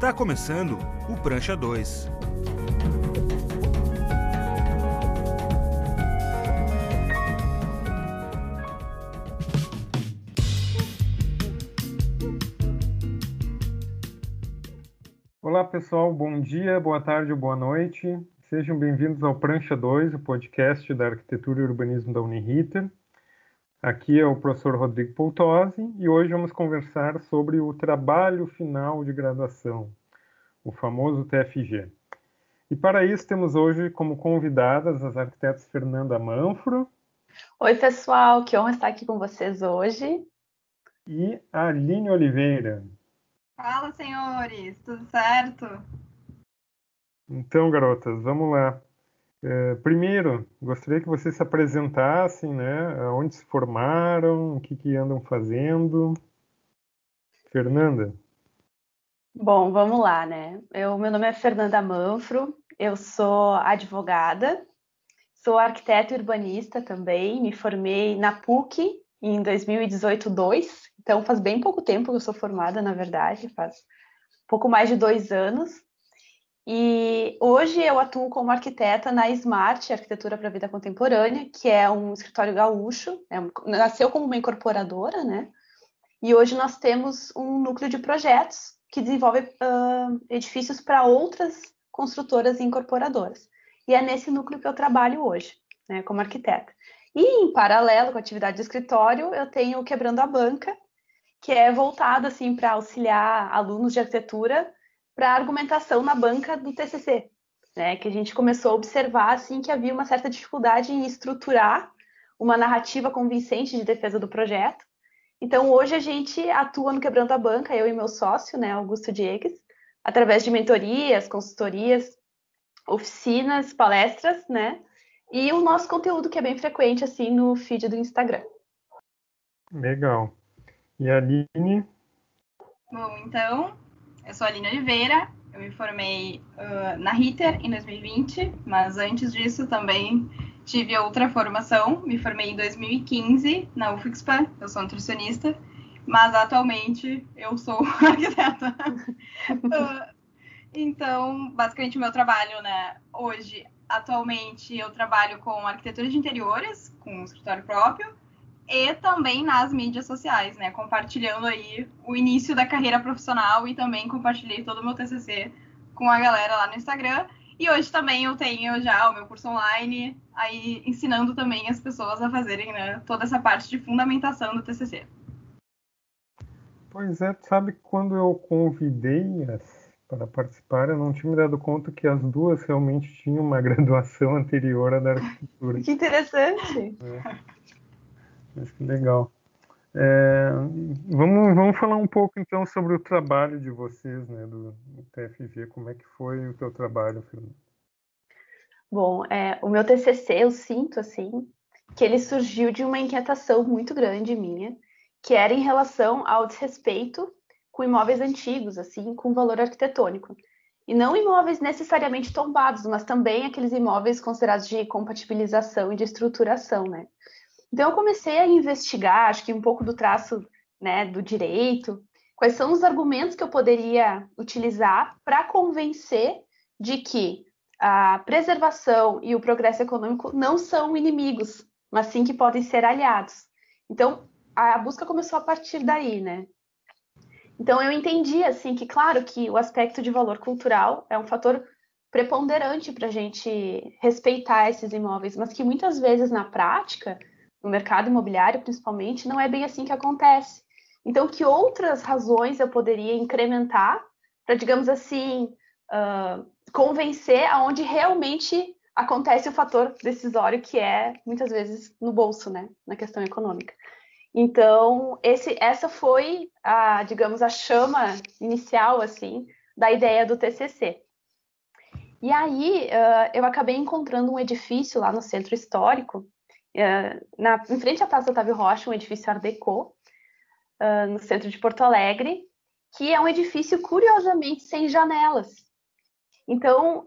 Está começando o Prancha 2. Olá pessoal, bom dia, boa tarde boa noite. Sejam bem-vindos ao Prancha 2, o podcast da Arquitetura e Urbanismo da Uniriter. Aqui é o professor Rodrigo Poltozzi e hoje vamos conversar sobre o trabalho final de graduação, o famoso TFG. E para isso temos hoje como convidadas as arquitetas Fernanda Manfro. Oi, pessoal, que honra estar aqui com vocês hoje. E a Aline Oliveira. Fala, senhores, tudo certo? Então, garotas, vamos lá. É, primeiro, gostaria que vocês se apresentassem, né? Onde se formaram, o que, que andam fazendo. Fernanda. Bom, vamos lá, né? Eu, meu nome é Fernanda Manfro, eu sou advogada, sou arquiteta urbanista também, me formei na PUC em 2018-2, então faz bem pouco tempo que eu sou formada, na verdade, faz pouco mais de dois anos. E hoje eu atuo como arquiteta na Smart, Arquitetura para a Vida Contemporânea, que é um escritório gaúcho, é, nasceu como uma incorporadora, né? E hoje nós temos um núcleo de projetos que desenvolve uh, edifícios para outras construtoras e incorporadoras. E é nesse núcleo que eu trabalho hoje, né, como arquiteta. E em paralelo com a atividade de escritório, eu tenho o Quebrando a Banca, que é voltado assim para auxiliar alunos de arquitetura para argumentação na banca do TCC, né, que a gente começou a observar assim que havia uma certa dificuldade em estruturar uma narrativa convincente de defesa do projeto. Então, hoje a gente atua no Quebrando a Banca, eu e meu sócio, né, Augusto Diegues, através de mentorias, consultorias, oficinas, palestras, né, e o nosso conteúdo que é bem frequente assim no feed do Instagram. Legal. E a Aline? Bom, então, eu sou a Aline Oliveira, eu me formei uh, na Ritter em 2020, mas antes disso também tive outra formação. Me formei em 2015 na UFXPA, eu sou nutricionista, mas atualmente eu sou arquiteta. uh, então, basicamente, o meu trabalho, né, hoje, atualmente, eu trabalho com arquitetura de interiores, com um escritório próprio, e também nas mídias sociais, né? Compartilhando aí o início da carreira profissional e também compartilhei todo o meu TCC com a galera lá no Instagram. E hoje também eu tenho já o meu curso online, aí ensinando também as pessoas a fazerem né, toda essa parte de fundamentação do TCC. Pois é, sabe quando eu convidei-as para participar, eu não tinha me dado conta que as duas realmente tinham uma graduação anterior à da arquitetura. Que interessante! É. Mas que legal. É, vamos, vamos falar um pouco então sobre o trabalho de vocês, né, do, do TFG. Como é que foi o teu trabalho, Fernanda? Bom, é, o meu TCC eu sinto assim que ele surgiu de uma inquietação muito grande minha, que era em relação ao desrespeito com imóveis antigos, assim, com valor arquitetônico. E não imóveis necessariamente tombados, mas também aqueles imóveis considerados de compatibilização e de estruturação, né? Então eu comecei a investigar, acho que um pouco do traço né, do direito, quais são os argumentos que eu poderia utilizar para convencer de que a preservação e o progresso econômico não são inimigos, mas sim que podem ser aliados. Então a busca começou a partir daí, né? Então eu entendi assim que claro que o aspecto de valor cultural é um fator preponderante para a gente respeitar esses imóveis, mas que muitas vezes na prática no mercado imobiliário, principalmente, não é bem assim que acontece. Então, que outras razões eu poderia incrementar para, digamos assim, uh, convencer aonde realmente acontece o fator decisório, que é muitas vezes no bolso, né, na questão econômica. Então, esse, essa foi a, digamos, a chama inicial, assim, da ideia do TCC. E aí, uh, eu acabei encontrando um edifício lá no centro histórico, é, na, em frente à Praça Otávio Rocha, um edifício Art Deco, uh, no centro de Porto Alegre, que é um edifício curiosamente sem janelas. Então,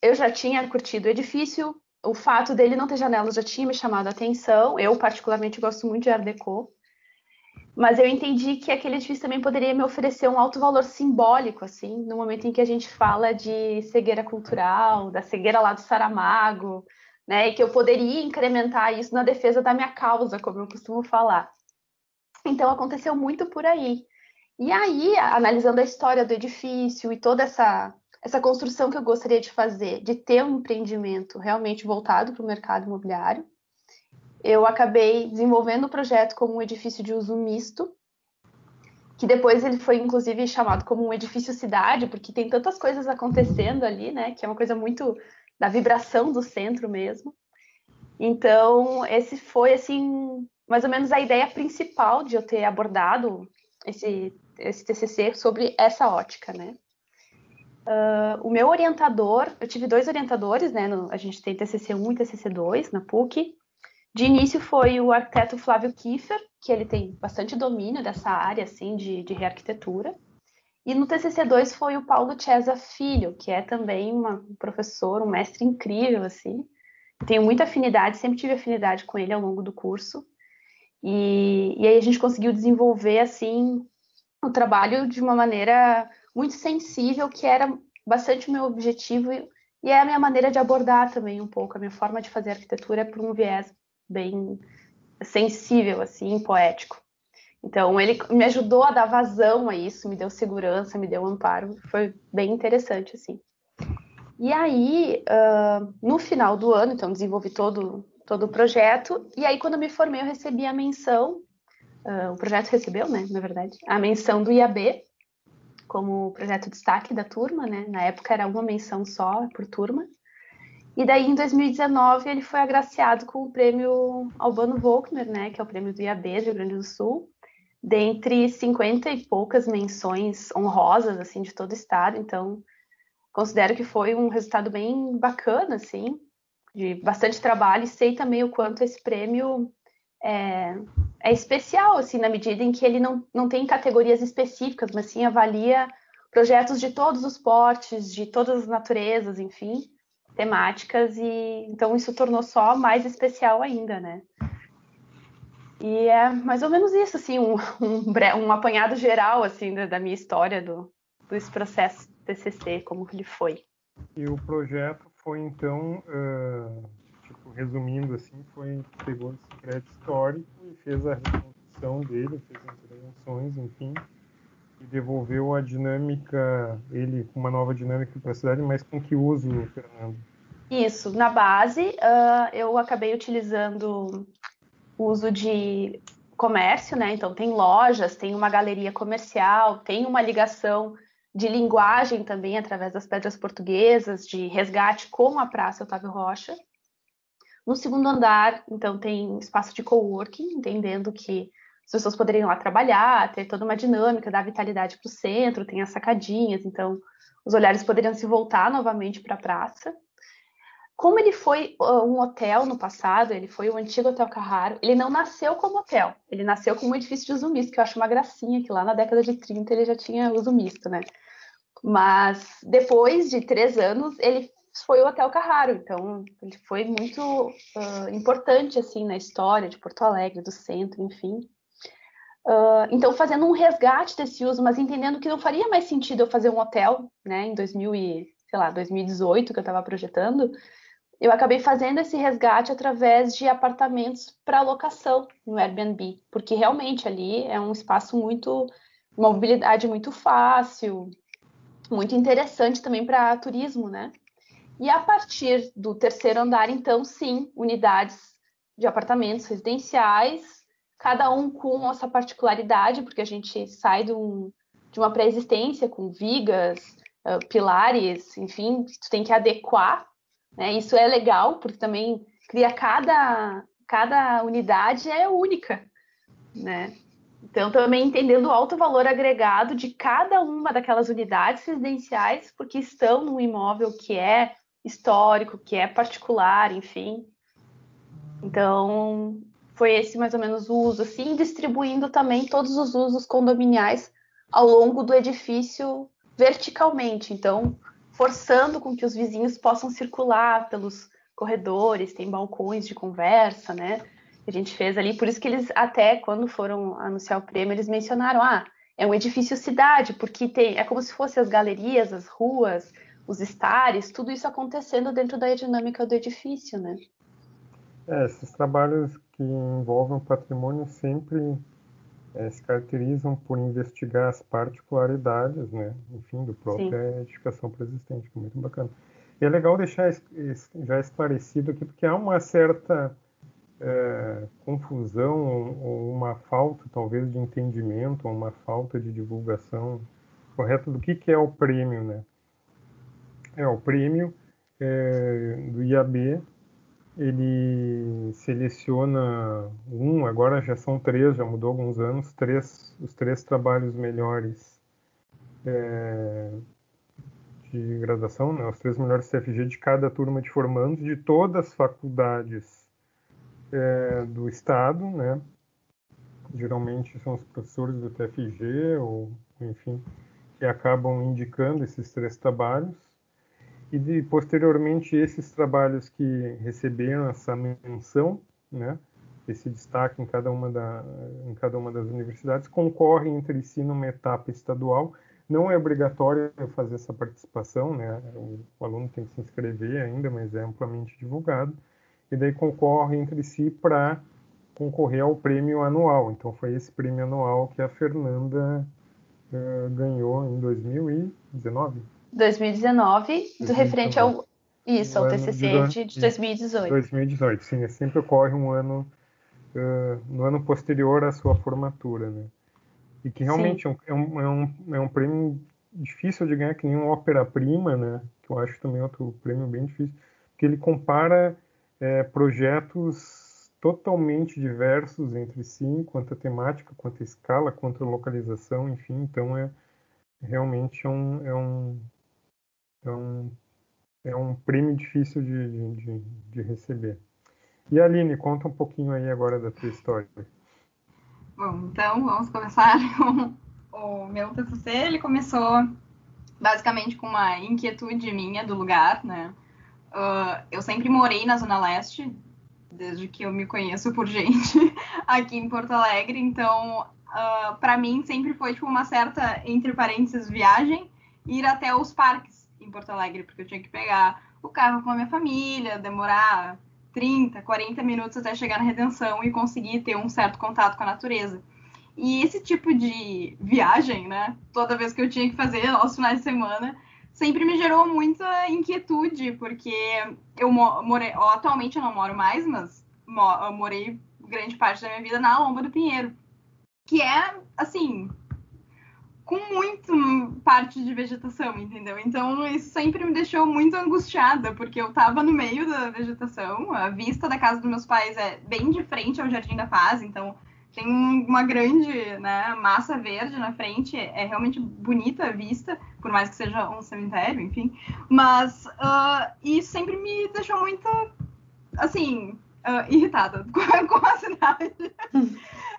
eu já tinha curtido o edifício, o fato dele não ter janelas já tinha me chamado a atenção. Eu, particularmente, gosto muito de Art Deco. mas eu entendi que aquele edifício também poderia me oferecer um alto valor simbólico, assim, no momento em que a gente fala de cegueira cultural, da cegueira lá do Saramago, né, e que eu poderia incrementar isso na defesa da minha causa, como eu costumo falar. Então aconteceu muito por aí. E aí, analisando a história do edifício e toda essa essa construção que eu gostaria de fazer, de ter um empreendimento realmente voltado para o mercado imobiliário, eu acabei desenvolvendo o projeto como um edifício de uso misto, que depois ele foi inclusive chamado como um edifício cidade, porque tem tantas coisas acontecendo ali, né, que é uma coisa muito da vibração do centro mesmo. Então, esse foi assim, mais ou menos a ideia principal de eu ter abordado esse esse TCC sobre essa ótica, né? Uh, o meu orientador, eu tive dois orientadores, né? No, a gente tem TCC 1 e TCC 2 na PUC. De início foi o arquiteto Flávio Kiefer, que ele tem bastante domínio dessa área, assim, de, de rearquitetura. E no TCC 2 foi o Paulo Cesa Filho, que é também um professor, um mestre incrível, assim. Tenho muita afinidade, sempre tive afinidade com ele ao longo do curso. E, e aí a gente conseguiu desenvolver, assim, o trabalho de uma maneira muito sensível, que era bastante o meu objetivo e, e é a minha maneira de abordar também um pouco. A minha forma de fazer arquitetura é por um viés bem sensível, assim, poético. Então, ele me ajudou a dar vazão a isso, me deu segurança, me deu amparo, foi bem interessante, assim. E aí, uh, no final do ano, então, desenvolvi todo, todo o projeto, e aí, quando eu me formei, eu recebi a menção, uh, o projeto recebeu, né, na verdade, a menção do IAB, como projeto destaque da turma, né? Na época era uma menção só por turma. E daí, em 2019, ele foi agraciado com o prêmio Albano Volkner, né? Que é o prêmio do IAB do Rio Grande do Sul, dentre 50 e poucas menções honrosas, assim, de todo o estado. Então, considero que foi um resultado bem bacana, assim, de bastante trabalho. E sei também o quanto esse prêmio é, é especial, assim, na medida em que ele não, não tem categorias específicas, mas sim avalia projetos de todos os portes, de todas as naturezas, enfim, temáticas, e então isso tornou só mais especial ainda, né? E é mais ou menos isso, assim, um, um, um apanhado geral, assim, da, da minha história do, desse processo TCC, como ele foi. E o projeto foi, então, uh resumindo assim, foi pegou esse prédio histórico e fez a reconstrução dele, fez intervenções, enfim, e devolveu a dinâmica, ele com uma nova dinâmica para a cidade, mas com que uso, Fernando? Isso, na base uh, eu acabei utilizando uso de comércio, né? Então tem lojas, tem uma galeria comercial, tem uma ligação de linguagem também através das pedras portuguesas, de resgate com a Praça Otávio Rocha. No segundo andar, então, tem espaço de coworking, entendendo que as pessoas poderiam lá trabalhar, ter toda uma dinâmica, dar vitalidade para o centro, tem as sacadinhas, então os olhares poderiam se voltar novamente para a praça. Como ele foi uh, um hotel no passado, ele foi o antigo Hotel Carraro, ele não nasceu como hotel, ele nasceu como um edifício de uso misto, que eu acho uma gracinha, que lá na década de 30 ele já tinha uso misto, né? Mas depois de três anos, ele foi o Hotel Carraro. Então, ele foi muito uh, importante, assim, na história de Porto Alegre, do centro, enfim. Uh, então, fazendo um resgate desse uso, mas entendendo que não faria mais sentido eu fazer um hotel, né, em 2000 e, sei lá, 2018, que eu estava projetando, eu acabei fazendo esse resgate através de apartamentos para locação no Airbnb, porque realmente ali é um espaço muito, uma mobilidade muito fácil, muito interessante também para turismo, né? E a partir do terceiro andar, então, sim, unidades de apartamentos residenciais, cada um com essa particularidade, porque a gente sai de, um, de uma pré-existência com vigas, uh, pilares, enfim, tu tem que adequar, né? Isso é legal, porque também cria cada, cada unidade é única, né? Então, também entendendo o alto valor agregado de cada uma daquelas unidades residenciais, porque estão num imóvel que é histórico, que é particular, enfim. Então, foi esse mais ou menos o uso, assim, distribuindo também todos os usos condominiais ao longo do edifício verticalmente. Então, forçando com que os vizinhos possam circular pelos corredores, tem balcões de conversa, né? a gente fez ali. Por isso que eles até quando foram anunciar o prêmio, eles mencionaram, ah, é um edifício cidade, porque tem, é como se fossem as galerias, as ruas, os estares, tudo isso acontecendo dentro da dinâmica do edifício, né? É, esses trabalhos que envolvem o patrimônio sempre é, se caracterizam por investigar as particularidades, né, enfim, do própria edificação preexistente, que é muito bacana. E é legal deixar já esclarecido aqui, porque há uma certa é, confusão ou uma falta, talvez, de entendimento, ou uma falta de divulgação correta do que, que é o prêmio, né? É, o prêmio é, do IAB, ele seleciona um, agora já são três, já mudou alguns anos, três, os três trabalhos melhores é, de graduação, né, os três melhores CFG de cada turma de formandos de todas as faculdades é, do estado, né? Geralmente são os professores do TFG ou, enfim, que acabam indicando esses três trabalhos. E de, posteriormente esses trabalhos que receberam essa menção, né? Esse destaque em cada uma da, em cada uma das universidades concorrem entre si numa etapa estadual. Não é obrigatório fazer essa participação, né? O, o aluno tem que se inscrever ainda, mas é amplamente divulgado e daí concorrem entre si para concorrer ao prêmio anual. Então foi esse prêmio anual que a Fernanda uh, ganhou em 2019. 2019, do referente ao isso, ao TCC de, de 2018. 2018, sim, sempre ocorre um ano uh, no ano posterior à sua formatura, né? E que realmente é um, é um, é, um, é um prêmio difícil de ganhar, que nem um ópera-prima, né? Que eu acho também outro prêmio bem difícil, porque ele compara é, projetos totalmente diversos entre si, quanto a temática, quanto a escala, quanto a localização, enfim, então é realmente é um, é um, um, é um prêmio difícil de, de, de receber. E Aline, conta um pouquinho aí agora da tua história. Bom, então vamos começar com o meu TCC. Ele começou basicamente com uma inquietude minha do lugar, né? Uh, eu sempre morei na Zona Leste, desde que eu me conheço por gente aqui em Porto Alegre, então uh, ah, para mim sempre foi tipo uma certa, entre parênteses, viagem, ir até os parques em Porto Alegre, porque eu tinha que pegar o carro com a minha família, demorar 30, 40 minutos até chegar na Redenção e conseguir ter um certo contato com a natureza. E esse tipo de viagem, né, toda vez que eu tinha que fazer aos finais de semana, sempre me gerou muita inquietude, porque eu morei, atualmente eu não moro mais, mas morei grande parte da minha vida na Lomba do Pinheiro, que é, assim, com muito parte de vegetação, entendeu? Então isso sempre me deixou muito angustiada, porque eu tava no meio da vegetação, a vista da casa dos meus pais é bem de frente ao Jardim da Paz, então tem uma grande né, massa verde na frente, é realmente bonita a vista, por mais que seja um cemitério, enfim. Mas uh, isso sempre me deixou muito, assim, uh, irritada com, com, a cidade.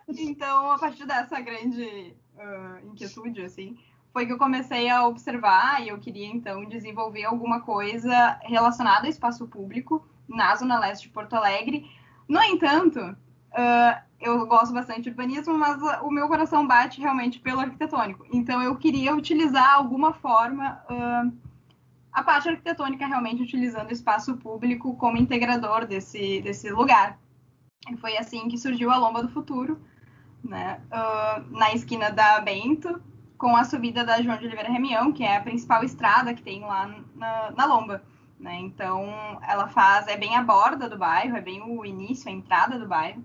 então, a partir dessa grande uh, inquietude, assim, foi que eu comecei a observar e eu queria, então, desenvolver alguma coisa relacionada ao espaço público na Zona Leste de Porto Alegre. No entanto, uh, eu gosto bastante de urbanismo, mas o meu coração bate realmente pelo arquitetônico. Então eu queria utilizar alguma forma uh, a parte arquitetônica realmente utilizando o espaço público como integrador desse, desse lugar. E foi assim que surgiu a Lomba do Futuro, né? Uh, na esquina da Bento, com a subida da João de Oliveira Remião, que é a principal estrada que tem lá na, na Lomba. Né? Então ela faz, é bem a borda do bairro, é bem o início, a entrada do bairro.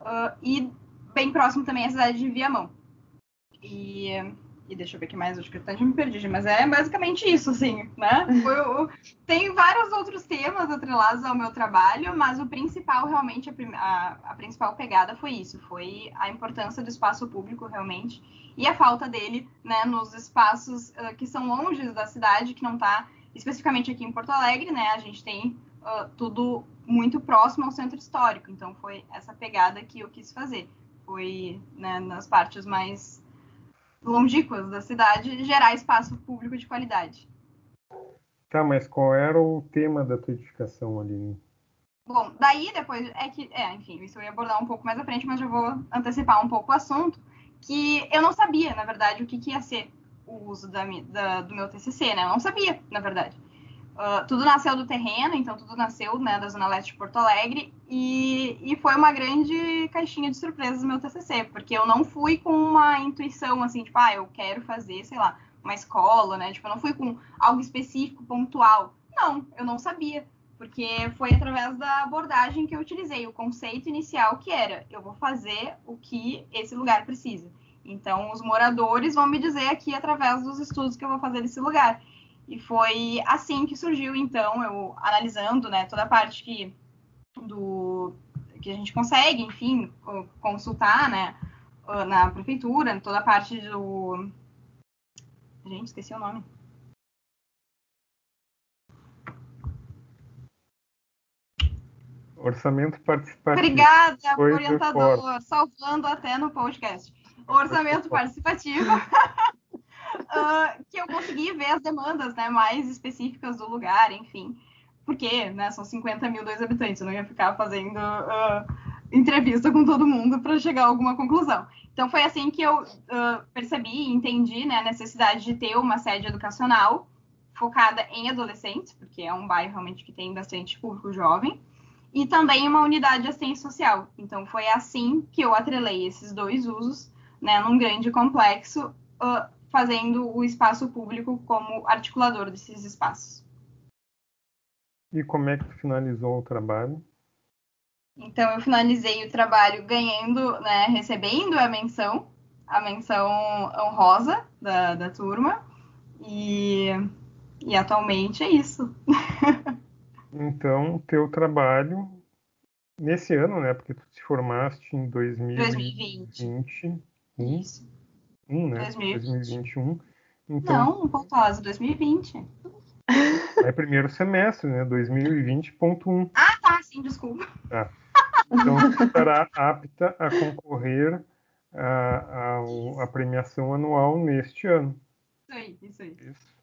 Uh, e bem próximo também é a cidade de Viamão. E, e deixa eu ver que mais, acho que eu até já me perdi, mas é basicamente isso, assim, né? Eu, tem vários outros temas atrelados ao meu trabalho, mas o principal, realmente, a, a, a principal pegada foi isso, foi a importância do espaço público, realmente, e a falta dele, né, nos espaços uh, que são longe da cidade, que não está especificamente aqui em Porto Alegre, né, a gente tem uh, tudo muito próximo ao centro histórico. Então foi essa pegada que eu quis fazer. Foi né, nas partes mais longínquas da cidade gerar espaço público de qualidade. Tá, mas qual era o tema da tua edificação ali? Bom, daí depois é que, é, enfim, isso eu ia abordar um pouco mais à frente, mas já vou antecipar um pouco o assunto, que eu não sabia, na verdade, o que, que ia ser o uso da, da, do meu TCC, né? Eu não sabia, na verdade. Uh, tudo nasceu do terreno, então tudo nasceu né, da Zona Leste de Porto Alegre, e, e foi uma grande caixinha de surpresas meu TCC, porque eu não fui com uma intuição assim, tipo, ah, eu quero fazer, sei lá, uma escola, né? Tipo, eu não fui com algo específico, pontual. Não, eu não sabia, porque foi através da abordagem que eu utilizei, o conceito inicial que era, eu vou fazer o que esse lugar precisa. Então, os moradores vão me dizer aqui através dos estudos que eu vou fazer nesse lugar. E foi assim que surgiu, então, eu analisando, né, toda a parte que do que a gente consegue, enfim, consultar, né, na prefeitura, toda a parte do gente, esqueci o nome. Orçamento participativo. Obrigada, orientador, salvando até no podcast. Orçamento participativo. uh, que eu consegui ver as demandas né, mais específicas do lugar, enfim. Porque né, são 50 mil dois habitantes, eu não ia ficar fazendo uh, entrevista com todo mundo para chegar a alguma conclusão. Então foi assim que eu uh, percebi e entendi né, a necessidade de ter uma sede educacional focada em adolescentes, porque é um bairro realmente que tem bastante público jovem, e também uma unidade de assistência social. Então foi assim que eu atrelei esses dois usos né, num grande complexo, uh, fazendo o espaço público como articulador desses espaços. E como é que tu finalizou o trabalho? Então eu finalizei o trabalho ganhando, né, recebendo a menção, a menção honrosa da, da turma. E, e atualmente é isso. então, teu trabalho nesse ano, né? Porque tu te formaste em 2020. 2020. Isso. Né? 2021. Então, Não, pontuosa, 2020. É primeiro semestre, né? 2020.1. Ah, tá, sim, desculpa. Tá. Então, estará apta a concorrer à, à, à, premiação anual neste ano. Isso aí, isso aí. Isso.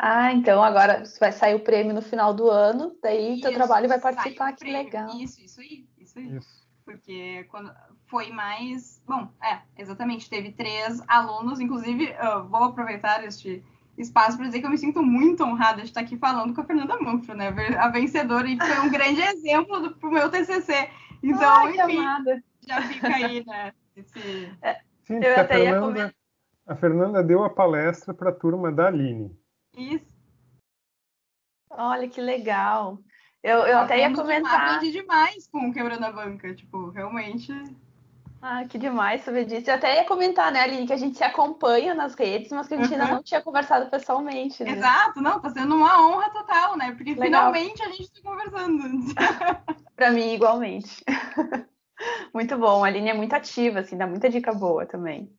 Ah, então agora vai sair o prêmio no final do ano, daí isso, teu trabalho vai participar, que legal. Isso, isso aí, isso aí. Isso. Porque quando foi mais. Bom, é, exatamente, teve três alunos, inclusive, vou aproveitar este espaço para dizer que eu me sinto muito honrada de estar aqui falando com a Fernanda Manfro, né? A vencedora, e foi um grande exemplo para o meu TCC. Então, Ai, enfim, amada. já fica aí, né? Esse... É, Sim, eu até a Fernanda, a Fernanda deu a palestra para a turma da Aline. Isso. Olha que legal. Eu, eu até ia comentar. Aprendi demais com o Quebrando a Banca, tipo, realmente ah, que demais saber disso. Eu até ia comentar, né, Aline, que a gente se acompanha nas redes, mas que a gente uhum. ainda não tinha conversado pessoalmente. Né? Exato, não, tá sendo uma honra total, né? Porque Legal. finalmente a gente está conversando. Para mim, igualmente. muito bom, a Aline é muito ativa, assim, dá muita dica boa também.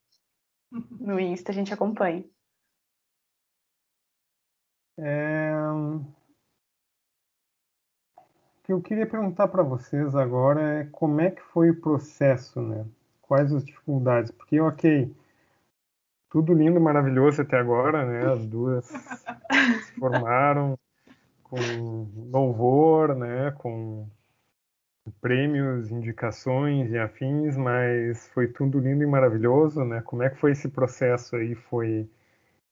No Insta a gente acompanha. É... que eu queria perguntar para vocês agora é como é que foi o processo, né? Quais as dificuldades? Porque, ok, tudo lindo, maravilhoso até agora, né? As duas se formaram com louvor, né? Com prêmios, indicações e afins, mas foi tudo lindo e maravilhoso, né? Como é que foi esse processo aí? Foi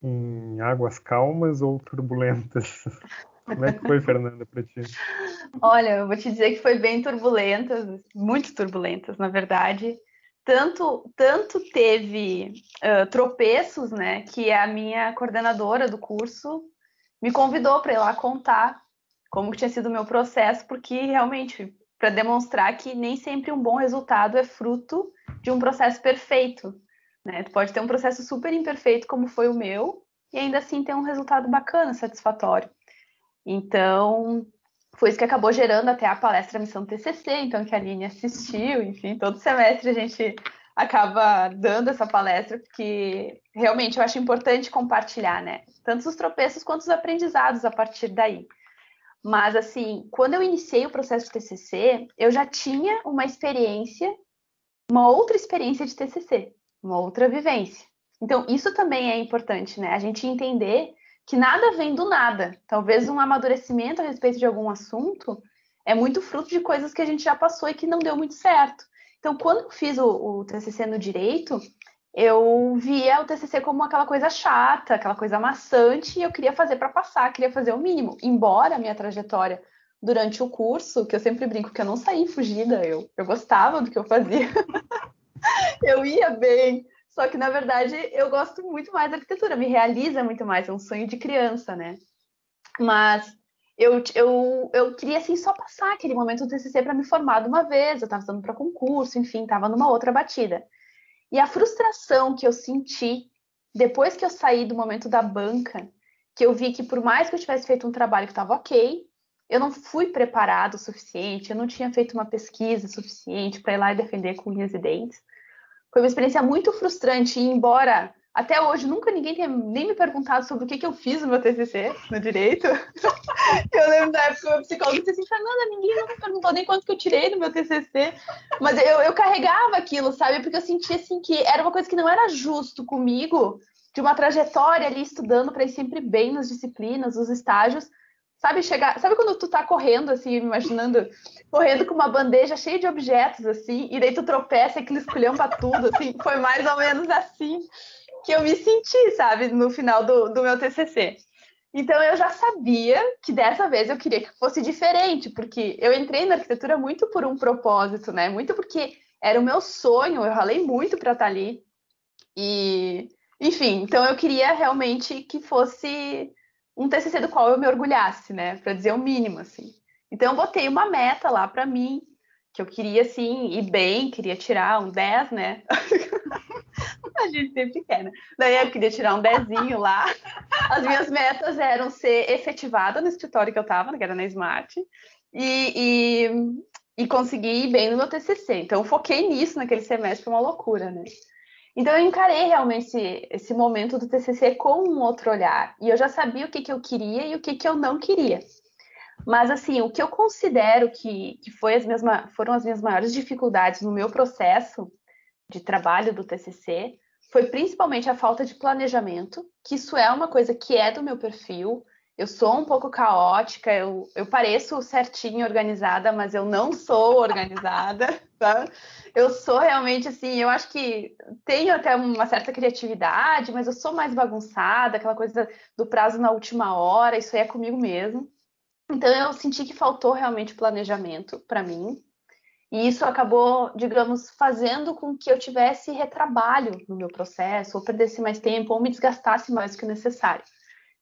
em águas calmas ou turbulentas? Como é que foi, Fernanda, para ti? Olha, eu vou te dizer que foi bem turbulentas, muito turbulentas, na verdade. Tanto, tanto teve uh, tropeços, né, que a minha coordenadora do curso me convidou para ir lá contar como tinha sido o meu processo, porque realmente, para demonstrar que nem sempre um bom resultado é fruto de um processo perfeito. Né? Tu pode ter um processo super imperfeito, como foi o meu, e ainda assim ter um resultado bacana, satisfatório. Então, foi isso que acabou gerando até a palestra Missão TCC, então que a Aline assistiu, enfim, todo semestre a gente acaba dando essa palestra, porque realmente eu acho importante compartilhar, né? Tanto os tropeços quanto os aprendizados a partir daí. Mas, assim, quando eu iniciei o processo de TCC, eu já tinha uma experiência, uma outra experiência de TCC, uma outra vivência. Então, isso também é importante, né? A gente entender que nada vem do nada. Talvez um amadurecimento a respeito de algum assunto é muito fruto de coisas que a gente já passou e que não deu muito certo. Então, quando eu fiz o, o TCC no direito, eu via o TCC como aquela coisa chata, aquela coisa maçante, e eu queria fazer para passar, queria fazer o mínimo. Embora a minha trajetória durante o curso, que eu sempre brinco que eu não saí fugida, eu, eu gostava do que eu fazia. eu ia bem. Só que, na verdade, eu gosto muito mais da arquitetura, me realiza muito mais, é um sonho de criança, né? Mas eu, eu, eu queria, assim, só passar aquele momento do TCC para me formar de uma vez, eu estava estudando para concurso, enfim, estava numa outra batida. E a frustração que eu senti depois que eu saí do momento da banca, que eu vi que por mais que eu tivesse feito um trabalho que estava ok, eu não fui preparado o suficiente, eu não tinha feito uma pesquisa suficiente para ir lá e defender com unhas e dentes. Foi uma experiência muito frustrante, e embora até hoje nunca ninguém tenha nem me perguntado sobre o que, que eu fiz no meu TCC, no direito. eu lembro da época que meu psicólogo disse assim, Fernanda, ninguém nunca perguntou nem quanto que eu tirei no meu TCC. Mas eu, eu carregava aquilo, sabe? Porque eu sentia assim que era uma coisa que não era justo comigo, de uma trajetória ali estudando para ir sempre bem nas disciplinas, nos estágios, Sabe, chegar. Sabe quando tu tá correndo, assim, imaginando, correndo com uma bandeja cheia de objetos, assim, e daí tu tropeça e aquilo esculhamba tudo, assim, foi mais ou menos assim que eu me senti, sabe, no final do, do meu TCC. Então eu já sabia que dessa vez eu queria que fosse diferente, porque eu entrei na arquitetura muito por um propósito, né? Muito porque era o meu sonho, eu ralei muito para estar tá ali. E, enfim, então eu queria realmente que fosse um TCC do qual eu me orgulhasse, né? Para dizer o mínimo, assim. Então, eu botei uma meta lá para mim, que eu queria, assim, ir bem, queria tirar um 10, né? a gente sempre quer, né? Daí eu queria tirar um dezinho lá. As minhas metas eram ser efetivada no escritório que eu estava, que era na Smart, e, e, e conseguir ir bem no meu TCC. Então, eu foquei nisso naquele semestre, foi uma loucura, né? Então eu encarei realmente esse, esse momento do TCC com um outro olhar. E eu já sabia o que, que eu queria e o que, que eu não queria. Mas, assim, o que eu considero que, que foi as minhas, foram as minhas maiores dificuldades no meu processo de trabalho do TCC foi principalmente a falta de planejamento, que isso é uma coisa que é do meu perfil. Eu sou um pouco caótica, eu, eu pareço certinho organizada, mas eu não sou organizada, tá? Eu sou realmente assim, eu acho que tenho até uma certa criatividade, mas eu sou mais bagunçada, aquela coisa do prazo na última hora, isso aí é comigo mesmo. Então eu senti que faltou realmente planejamento para mim. E isso acabou, digamos, fazendo com que eu tivesse retrabalho no meu processo, ou perdesse mais tempo, ou me desgastasse mais do que necessário.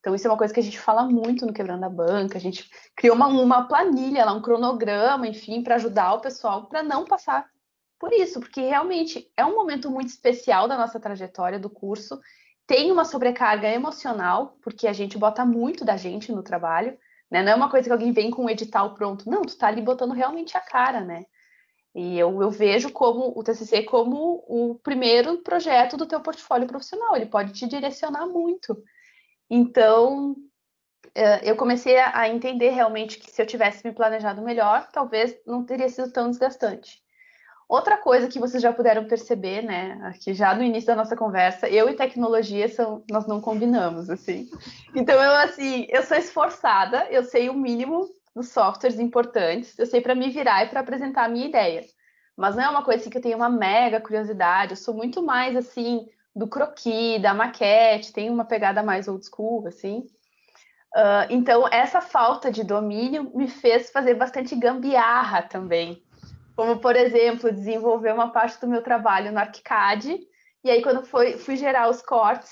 Então, isso é uma coisa que a gente fala muito no Quebrando a Banca. A gente criou uma, uma planilha, lá, um cronograma, enfim, para ajudar o pessoal para não passar por isso, porque realmente é um momento muito especial da nossa trajetória do curso. Tem uma sobrecarga emocional, porque a gente bota muito da gente no trabalho, né? Não é uma coisa que alguém vem com um edital pronto. Não, tu tá ali botando realmente a cara, né? E eu, eu, vejo como o TCC como o primeiro projeto do teu portfólio profissional. Ele pode te direcionar muito. Então, eh, eu comecei a entender realmente que se eu tivesse me planejado melhor, talvez não teria sido tão desgastante. Outra coisa que vocês já puderam perceber, né, aqui já no início da nossa conversa, eu e tecnologia são, nós não combinamos, assim. Então eu assim, eu sou esforçada, eu sei o mínimo dos softwares importantes, eu sei para me virar e para apresentar a minha ideia. Mas não é uma coisa assim que eu tenho uma mega curiosidade, eu sou muito mais assim do croquis, da maquete, tem uma pegada mais old school, assim. Uh, então, essa falta de domínio me fez fazer bastante gambiarra também. Como, por exemplo, desenvolver uma parte do meu trabalho no ArchiCAD, e aí, quando foi, fui gerar os cortes,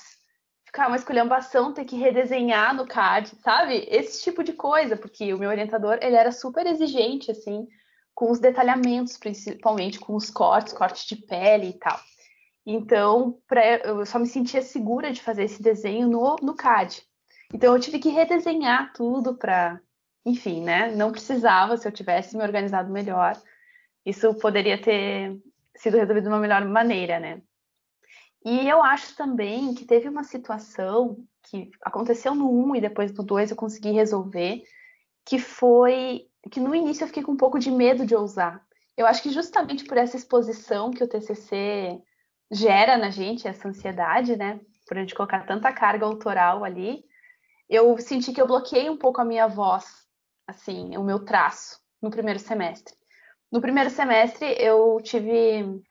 ficar uma esculhambação, ter que redesenhar no CAD, sabe? Esse tipo de coisa, porque o meu orientador, ele era super exigente, assim, com os detalhamentos, principalmente com os cortes, cortes de pele e tal. Então, pra, eu só me sentia segura de fazer esse desenho no, no CAD. Então, eu tive que redesenhar tudo para. Enfim, né? Não precisava, se eu tivesse me organizado melhor, isso poderia ter sido resolvido de uma melhor maneira, né? E eu acho também que teve uma situação que aconteceu no 1 e depois no 2 eu consegui resolver, que foi que no início eu fiquei com um pouco de medo de ousar. Eu acho que justamente por essa exposição que o TCC gera na gente essa ansiedade, né? Por a gente colocar tanta carga autoral ali, eu senti que eu bloqueei um pouco a minha voz, assim, o meu traço no primeiro semestre. No primeiro semestre, eu tive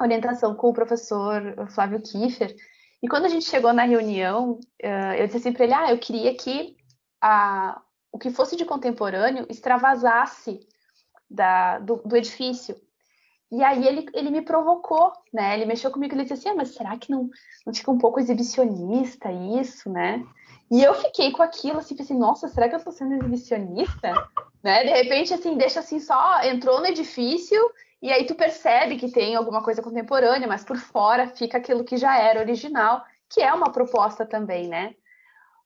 orientação com o professor Flávio Kiefer, e quando a gente chegou na reunião, eu disse assim para ele: ah, eu queria que a, o que fosse de contemporâneo extravasasse da, do, do, edifício. E aí ele, ele me provocou, né? Ele mexeu comigo e disse assim: ah, mas será que não, não fica um pouco exibicionista isso, né? E eu fiquei com aquilo, assim, pensei, nossa, será que eu tô sendo exibicionista? né? De repente, assim, deixa assim só, entrou no edifício e aí tu percebe que tem alguma coisa contemporânea, mas por fora fica aquilo que já era original, que é uma proposta também, né?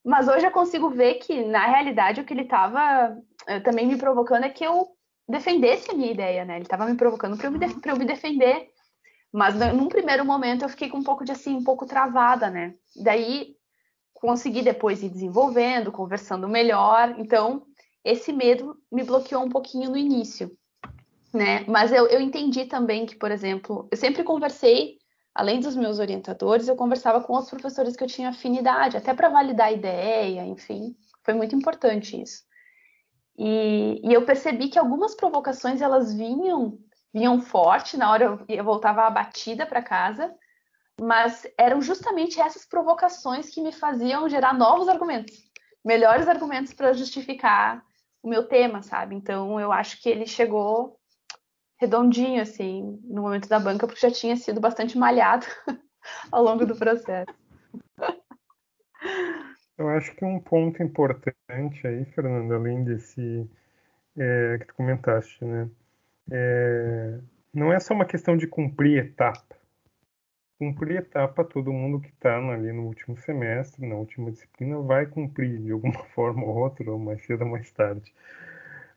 Mas hoje eu consigo ver que, na realidade, o que ele estava eh, também me provocando é que eu defendesse a minha ideia, né? Ele estava me provocando para eu, eu, me defender. Mas num primeiro momento eu fiquei com um pouco de assim, um pouco travada, né? Daí consegui depois ir desenvolvendo, conversando melhor. Então, esse medo me bloqueou um pouquinho no início, né? Mas eu, eu entendi também que, por exemplo, eu sempre conversei além dos meus orientadores, eu conversava com os professores que eu tinha afinidade, até para validar a ideia, enfim, foi muito importante isso. E, e, eu percebi que algumas provocações elas vinham vinham forte na hora eu, eu voltava abatida para casa, mas eram justamente essas provocações que me faziam gerar novos argumentos, melhores argumentos para justificar o meu tema, sabe? Então eu acho que ele chegou redondinho, assim, no momento da banca, porque já tinha sido bastante malhado ao longo do processo. Eu acho que um ponto importante aí, Fernando, além desse é, que tu comentaste, né? É, não é só uma questão de cumprir etapa. Cumprir etapa, todo mundo que está ali no último semestre, na última disciplina, vai cumprir de alguma forma ou outra, ou mais cedo ou mais tarde.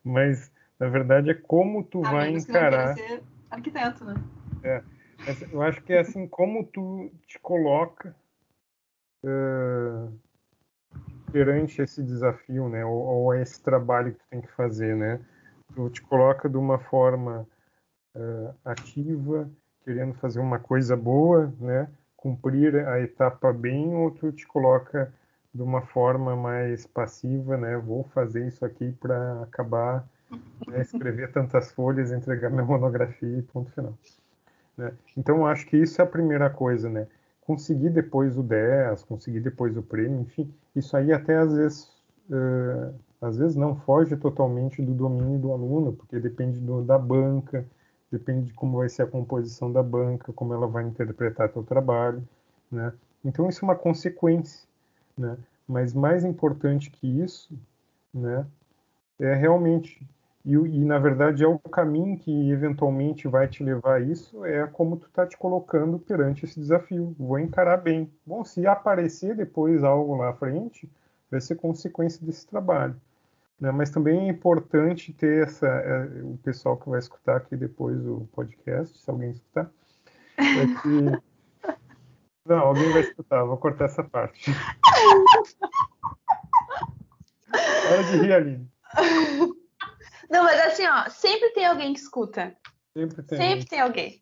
Mas na verdade, é como tu vai encarar. ser arquiteto, né? É. Eu acho que é assim como tu te coloca uh, perante esse desafio, né? Ou, ou, esse trabalho que tu tem que fazer, né? Tu te coloca de uma forma uh, ativa, querendo fazer uma coisa boa, né? Cumprir a etapa bem, ou tu te coloca de uma forma mais passiva, né? Vou fazer isso aqui para acabar né, escrever tantas folhas, entregar minha monografia e ponto final. Né? Então, acho que isso é a primeira coisa, né? Conseguir depois o 10, conseguir depois o prêmio, enfim, isso aí até às vezes, uh, às vezes não foge totalmente do domínio do aluno, porque depende do, da banca, depende de como vai ser a composição da banca, como ela vai interpretar teu trabalho, né? Então, isso é uma consequência, né? Mas mais importante que isso, né, é realmente e, e, na verdade é o caminho que eventualmente vai te levar a isso, é como tu tá te colocando perante esse desafio. Vou encarar bem. Bom, se aparecer depois algo lá à frente, vai ser consequência desse trabalho. Né? Mas também é importante ter essa, é, o pessoal que vai escutar aqui depois o podcast, se alguém escutar, é que... Não, alguém vai escutar, vou cortar essa parte. Hora de rir, Aline. Não, mas assim, ó, sempre tem alguém que escuta. Sempre tem. Sempre tem alguém.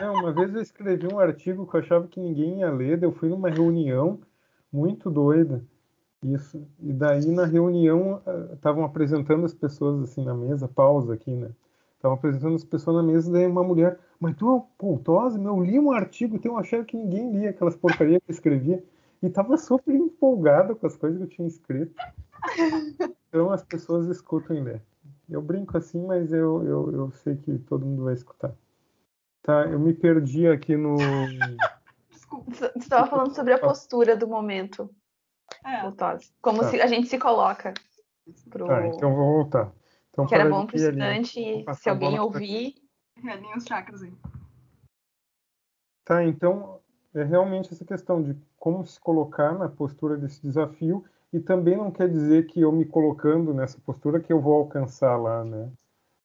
É, uma vez eu escrevi um artigo que eu achava que ninguém ia ler, eu fui numa reunião muito doida. Isso. E daí na reunião estavam apresentando as pessoas assim na mesa, pausa aqui, né? Estavam apresentando as pessoas na mesa, daí uma mulher, mas tu é Poutose? Eu li um artigo, então eu achava que ninguém lia aquelas porcarias que eu escrevia. E tava super empolgada com as coisas que eu tinha escrito. Então as pessoas escutam e lê. Eu brinco assim, mas eu, eu, eu sei que todo mundo vai escutar. Tá, eu me perdi aqui no. Desculpa. Você estava falando sobre a postura do momento. É. Como tá. se a gente se coloca. Pro... Tá, então vou voltar. Então, que era bom para o estudante, se alguém ouvir. Realinha os chakras aí. Tá, então é realmente essa questão de como se colocar na postura desse desafio e também não quer dizer que eu me colocando nessa postura que eu vou alcançar lá, né?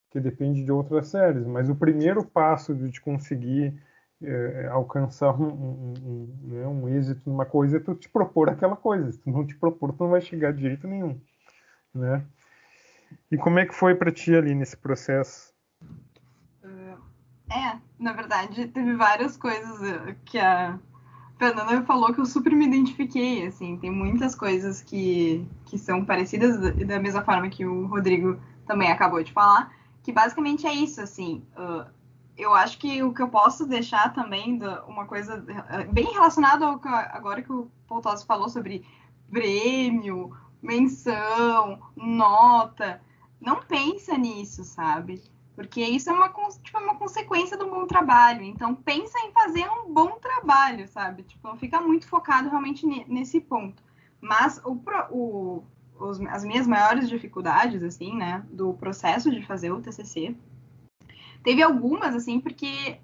Que depende de outras séries. Mas o primeiro passo de conseguir é, alcançar um, um, um, né, um, êxito numa coisa é tu te propor aquela coisa. Se tu não te propor, tu não vai chegar de jeito nenhum, né? E como é que foi para ti ali nesse processo? É, na verdade, teve várias coisas uh, que a Fernanda falou que eu super me identifiquei, assim, tem muitas coisas que, que são parecidas da mesma forma que o Rodrigo também acabou de falar, que basicamente é isso, assim. Eu acho que o que eu posso deixar também, uma coisa bem relacionada ao que agora que o Paul Tossi falou sobre prêmio, menção, nota, não pensa nisso, sabe? Porque isso é uma, tipo, uma consequência do bom trabalho. Então, pensa em fazer um bom trabalho, sabe? Tipo, não fica muito focado realmente nesse ponto. Mas o, o, os, as minhas maiores dificuldades, assim, né, do processo de fazer o TCC, teve algumas, assim, porque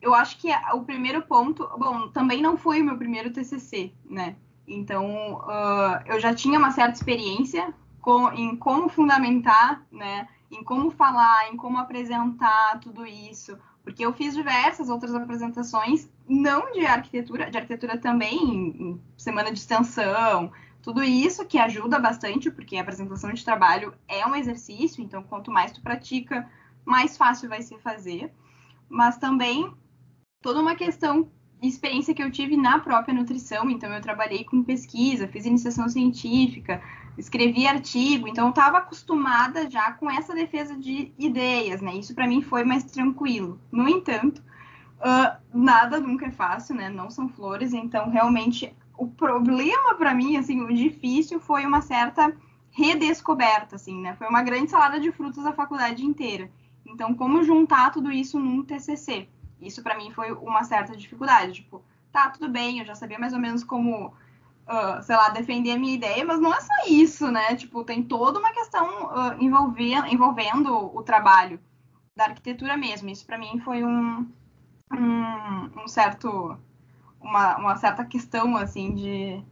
eu acho que o primeiro ponto, bom, também não foi o meu primeiro TCC, né? Então, uh, eu já tinha uma certa experiência com, em como fundamentar, né? Em como falar, em como apresentar tudo isso, porque eu fiz diversas outras apresentações, não de arquitetura, de arquitetura também, em, em semana de extensão, tudo isso que ajuda bastante, porque a apresentação de trabalho é um exercício, então quanto mais tu pratica, mais fácil vai ser fazer. Mas também toda uma questão experiência que eu tive na própria nutrição, então eu trabalhei com pesquisa, fiz iniciação científica, escrevi artigo, então eu estava acostumada já com essa defesa de ideias, né? Isso para mim foi mais tranquilo. No entanto, uh, nada nunca é fácil, né? Não são flores, então realmente o problema para mim, assim, o difícil foi uma certa redescoberta, assim, né? Foi uma grande salada de frutas a faculdade inteira. Então, como juntar tudo isso num TCC? Isso para mim foi uma certa dificuldade. Tipo, tá, tudo bem, eu já sabia mais ou menos como, uh, sei lá, defender a minha ideia, mas não é só isso, né? Tipo, tem toda uma questão uh, envolvendo, envolvendo o trabalho da arquitetura mesmo. Isso para mim foi um, um, um certo, uma, uma, certa questão, assim, de,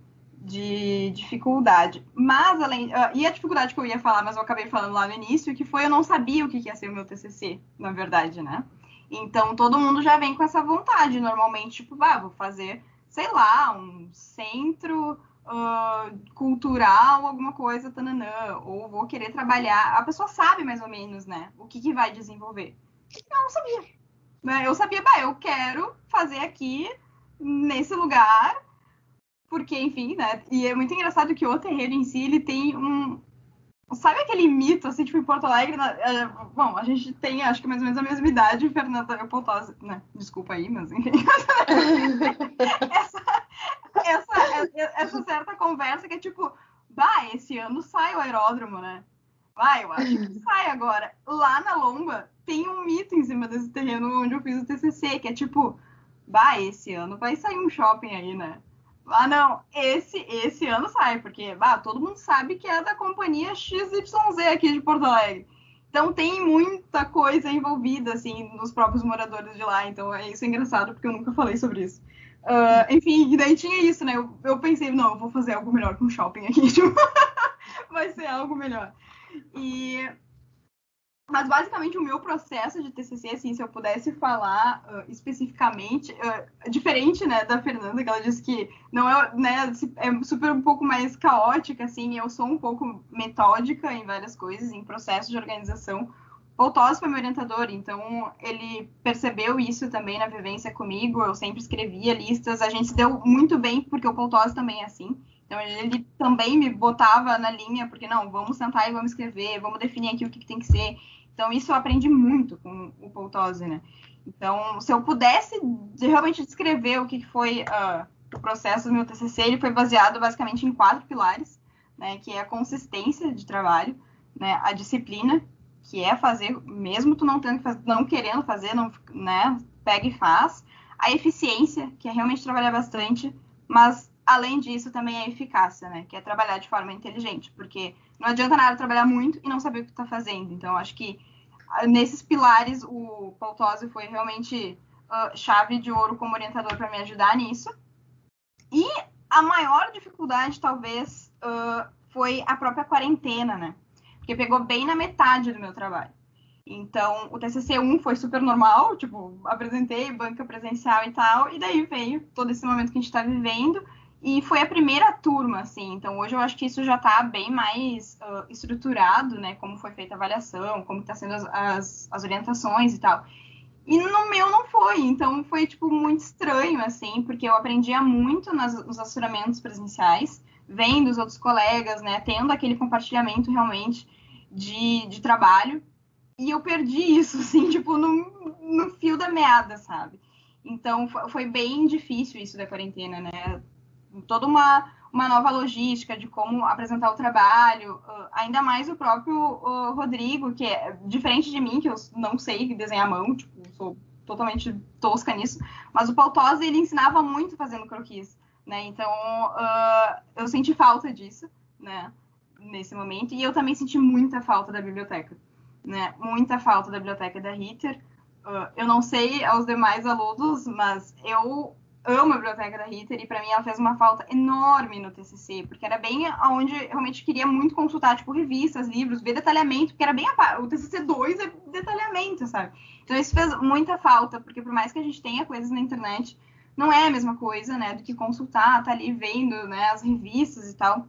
de dificuldade. Mas, além. Uh, e a dificuldade que eu ia falar, mas eu acabei falando lá no início, que foi eu não sabia o que ia ser o meu TCC, na verdade, né? Então todo mundo já vem com essa vontade, normalmente, tipo, ah, vou fazer, sei lá, um centro uh, cultural, alguma coisa, tananã, ou vou querer trabalhar. A pessoa sabe mais ou menos, né, o que, que vai desenvolver. Eu não sabia. Né? Eu sabia, bah, eu quero fazer aqui, nesse lugar, porque, enfim, né? E é muito engraçado que o terreno em si, ele tem um, Sabe aquele mito, assim, tipo, em Porto Alegre? Na, é, bom, a gente tem, acho que mais ou menos a mesma idade, Fernanda Pontosa, né? Desculpa aí, mas enfim. essa, essa, essa certa conversa que é tipo, vai, esse ano sai o aeródromo, né? Vai, eu acho que sai agora. Lá na Lomba tem um mito em cima desse terreno onde eu fiz o TCC, que é tipo, vai, esse ano vai sair um shopping aí, né? Ah, não, esse, esse ano sai, porque bah, todo mundo sabe que é da companhia XYZ aqui de Porto Alegre. Então tem muita coisa envolvida, assim, nos próprios moradores de lá. Então é isso é engraçado, porque eu nunca falei sobre isso. Uh, enfim, e daí tinha isso, né? Eu, eu pensei, não, eu vou fazer algo melhor com o shopping aqui. Tipo, vai ser algo melhor. E mas basicamente o meu processo de TCC, assim, se eu pudesse falar uh, especificamente, uh, diferente, né, da Fernanda, que ela disse que não é, né, é super um pouco mais caótica, assim, eu sou um pouco metódica em várias coisas, em processo de organização. O Toss foi meu orientador, então ele percebeu isso também na vivência comigo, eu sempre escrevia listas, a gente se deu muito bem, porque o Paul também é assim, então ele também me botava na linha, porque não, vamos sentar e vamos escrever, vamos definir aqui o que, que tem que ser. Então, isso eu aprendi muito com o Paul né? Então, se eu pudesse realmente descrever o que foi uh, o processo do meu TCC, ele foi baseado basicamente em quatro pilares, né? Que é a consistência de trabalho, né? A disciplina, que é fazer, mesmo tu não tendo não querendo fazer, não, né? Pega e faz. A eficiência, que é realmente trabalhar bastante, mas além disso também a eficácia, né? Que é trabalhar de forma inteligente, porque não adianta nada trabalhar muito e não saber o que está fazendo. Então, acho que ah, nesses pilares o Paul Tosi foi realmente uh, chave de ouro como orientador para me ajudar nisso. E a maior dificuldade, talvez, uh, foi a própria quarentena, né? Porque pegou bem na metade do meu trabalho. Então, o TCC1 foi super normal, tipo, apresentei banca presencial e tal, e daí veio todo esse momento que a gente está vivendo, e foi a primeira turma, assim. Então, hoje eu acho que isso já está bem mais uh, estruturado, né? Como foi feita a avaliação, como está sendo as, as, as, orientações e tal. E no meu não foi. Então, foi, tipo, muito estranho, assim, porque eu aprendia muito nas, nos assessoramentos presenciais, vendo os outros colegas, né? Tendo aquele compartilhamento realmente de, de trabalho. E eu perdi isso, assim, tipo, no, no fio da meada, sabe? Então foi bem difícil isso da quarentena, né? Toda uma, uma nova logística de como apresentar o trabalho, uh, ainda mais o próprio uh, Rodrigo, que é diferente de mim, que eu não sei desenhar a mão, tipo, sou totalmente tosca nisso, mas o Pautosa ele ensinava muito fazendo croquis, né? Então uh, eu senti falta disso, né? Nesse momento, e eu também senti muita falta da biblioteca, né? Muita falta da biblioteca da Ritter. Uh, eu não sei aos demais alunos, mas eu amo a biblioteca da Ritter e para mim ela fez uma falta enorme no TCC, porque era bem onde eu realmente queria muito consultar, tipo, revistas, livros, ver detalhamento, porque era bem a o TCC 2 é detalhamento, sabe? Então isso fez muita falta, porque por mais que a gente tenha coisas na internet, não é a mesma coisa, né, do que consultar, tá ali vendo, né, as revistas e tal.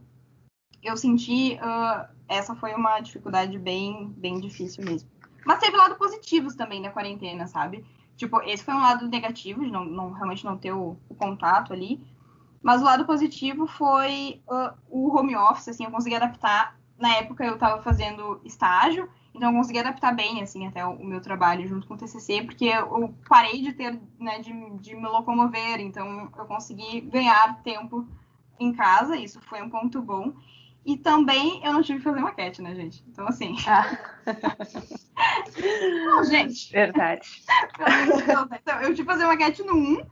Eu senti, uh, essa foi uma dificuldade bem, bem difícil mesmo. Mas teve lado positivos também da quarentena, sabe? Tipo, esse foi um lado negativo, de não, não realmente não ter o, o, contato ali. Mas o lado positivo foi uh, o home office, assim, eu consegui adaptar. Na época eu estava fazendo estágio, então eu consegui adaptar bem, assim, até o, o, meu trabalho junto com o TCC, porque eu parei de ter, né, de, de me locomover, então eu consegui ganhar tempo em casa, isso foi um ponto bom. E também eu não tive que fazer maquete, né, gente? Então, assim. Ah. não, gente. Verdade. então, eu tive que fazer maquete no 1,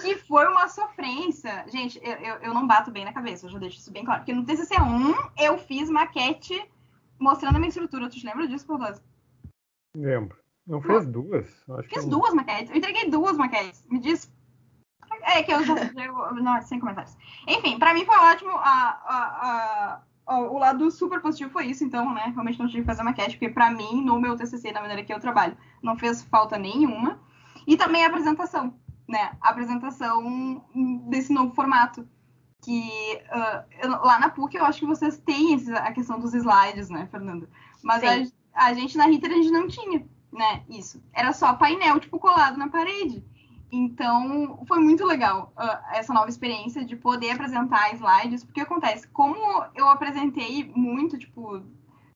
que foi uma sofrência. Gente, eu, eu, eu, não bato bem na cabeça, eu já deixo isso bem claro. Porque no TCC1 eu fiz maquete mostrando a minha estrutura. Tu te lembra disso, Paulo? Lembro. Não fez duas? Acho fiz duas maquetes. Eu entreguei duas maquetes. Me diz é que eu já. Eu, não, sem comentários. Enfim, pra mim foi ótimo. A, a, a, o lado super positivo foi isso, então, né? Realmente não tive que fazer maquete, porque pra mim, no meu TCC, na maneira que eu trabalho, não fez falta nenhuma. E também a apresentação, né? A apresentação desse novo formato. Que uh, eu, lá na PUC eu acho que vocês têm a questão dos slides, né, Fernanda? Mas a, a gente na Ritter a gente não tinha, né? Isso. Era só painel, tipo, colado na parede. Então, foi muito legal uh, essa nova experiência de poder apresentar slides, porque acontece, como eu apresentei muito, tipo,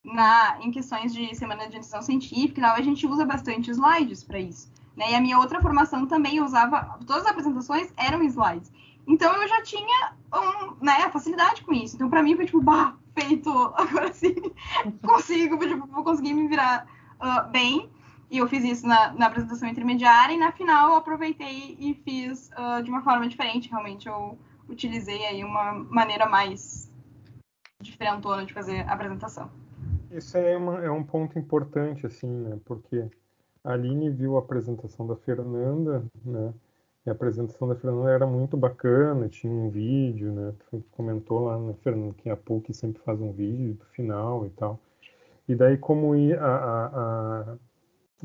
na, em questões de semana de iniciação científica, a gente usa bastante slides para isso. Né? E a minha outra formação também usava, todas as apresentações eram slides. Então, eu já tinha um, né, facilidade com isso. Então, para mim, foi tipo, bah, feito, agora sim, consigo, tipo, vou conseguir me virar uh, bem. E eu fiz isso na, na, apresentação intermediária e na final eu aproveitei e fiz uh, de uma forma diferente. Realmente eu utilizei aí uma maneira mais diferentona de fazer a apresentação. Isso é, uma, é um ponto importante, assim, né? Porque a Aline viu a apresentação da Fernanda, né? E a apresentação da Fernanda era muito bacana, tinha um vídeo, né? Tu comentou lá, né, Fernanda, que a PUC sempre faz um vídeo do final e tal. E daí, como a, a, a